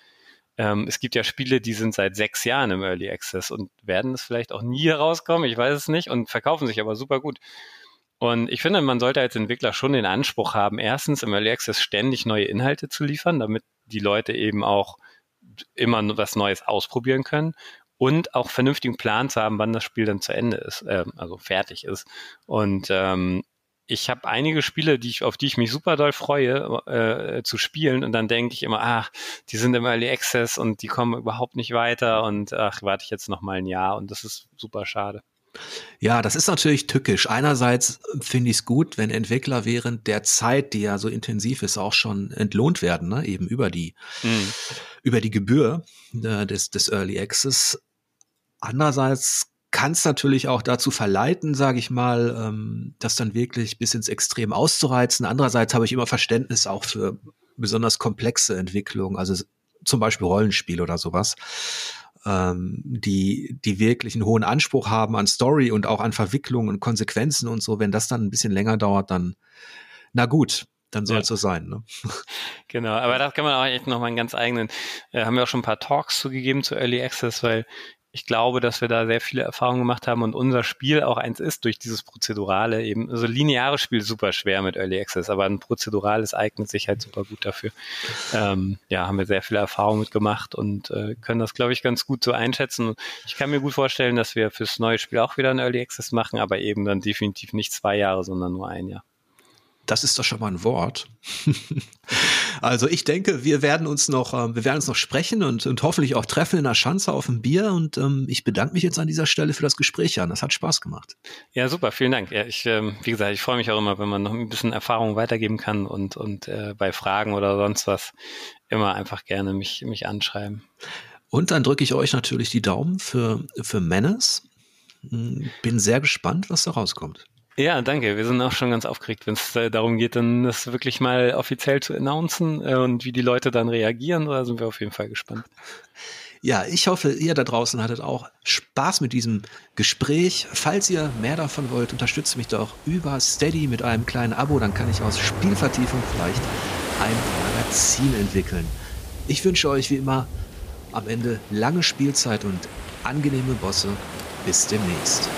Ähm, es gibt ja Spiele, die sind seit sechs Jahren im Early Access und werden es vielleicht auch nie herauskommen, ich weiß es nicht, und verkaufen sich aber super gut. Und ich finde, man sollte als Entwickler schon den Anspruch haben, erstens im Early Access ständig neue Inhalte zu liefern, damit die Leute eben auch immer was Neues ausprobieren können und auch vernünftigen Plan zu haben, wann das Spiel dann zu Ende ist, äh, also fertig ist. Und ähm, ich habe einige Spiele, die ich, auf die ich mich super doll freue, äh, zu spielen und dann denke ich immer, ach, die sind im Early Access und die kommen überhaupt nicht weiter und ach, warte ich jetzt noch mal ein Jahr und das ist super schade. Ja, das ist natürlich tückisch. Einerseits finde ich es gut, wenn Entwickler während der Zeit, die ja so intensiv ist, auch schon entlohnt werden, ne? eben über die, mhm. über die Gebühr äh, des, des Early Access. Andererseits kann es natürlich auch dazu verleiten, sage ich mal, ähm, das dann wirklich bis ins Extrem auszureizen. Andererseits habe ich immer Verständnis auch für besonders komplexe Entwicklungen, also zum Beispiel Rollenspiel oder sowas, ähm, die, die wirklich einen hohen Anspruch haben an Story und auch an Verwicklungen und Konsequenzen und so. Wenn das dann ein bisschen länger dauert, dann, na gut, dann soll es ja. so sein. Ne? Genau, aber da kann man auch echt noch mal einen ganz eigenen, äh, haben wir auch schon ein paar Talks zugegeben zu Early Access, weil ich glaube, dass wir da sehr viele Erfahrungen gemacht haben und unser Spiel auch eins ist durch dieses Prozedurale eben. Also lineares Spiel super schwer mit Early Access, aber ein prozedurales eignet sich halt super gut dafür. Ähm, ja, haben wir sehr viele Erfahrungen mitgemacht und äh, können das, glaube ich, ganz gut so einschätzen. Ich kann mir gut vorstellen, dass wir fürs neue Spiel auch wieder ein Early Access machen, aber eben dann definitiv nicht zwei Jahre, sondern nur ein Jahr. Das ist doch schon mal ein Wort. Also ich denke, wir werden uns noch, äh, wir werden uns noch sprechen und, und hoffentlich auch treffen in der Schanze auf dem Bier. Und ähm, ich bedanke mich jetzt an dieser Stelle für das Gespräch, Jan. Das hat Spaß gemacht. Ja, super, vielen Dank. Ja, ich, ähm, wie gesagt, ich freue mich auch immer, wenn man noch ein bisschen Erfahrung weitergeben kann und, und äh, bei Fragen oder sonst was immer einfach gerne mich, mich anschreiben. Und dann drücke ich euch natürlich die Daumen für, für Menace. Hm, bin sehr gespannt, was da rauskommt. Ja, danke. Wir sind auch schon ganz aufgeregt, wenn es äh, darum geht, dann das wirklich mal offiziell zu announcen äh, und wie die Leute dann reagieren. Da sind wir auf jeden Fall gespannt. Ja, ich hoffe, ihr da draußen hattet auch Spaß mit diesem Gespräch. Falls ihr mehr davon wollt, unterstützt mich doch über Steady mit einem kleinen Abo. Dann kann ich aus Spielvertiefung vielleicht ein Magazin entwickeln. Ich wünsche euch wie immer am Ende lange Spielzeit und angenehme Bosse. Bis demnächst.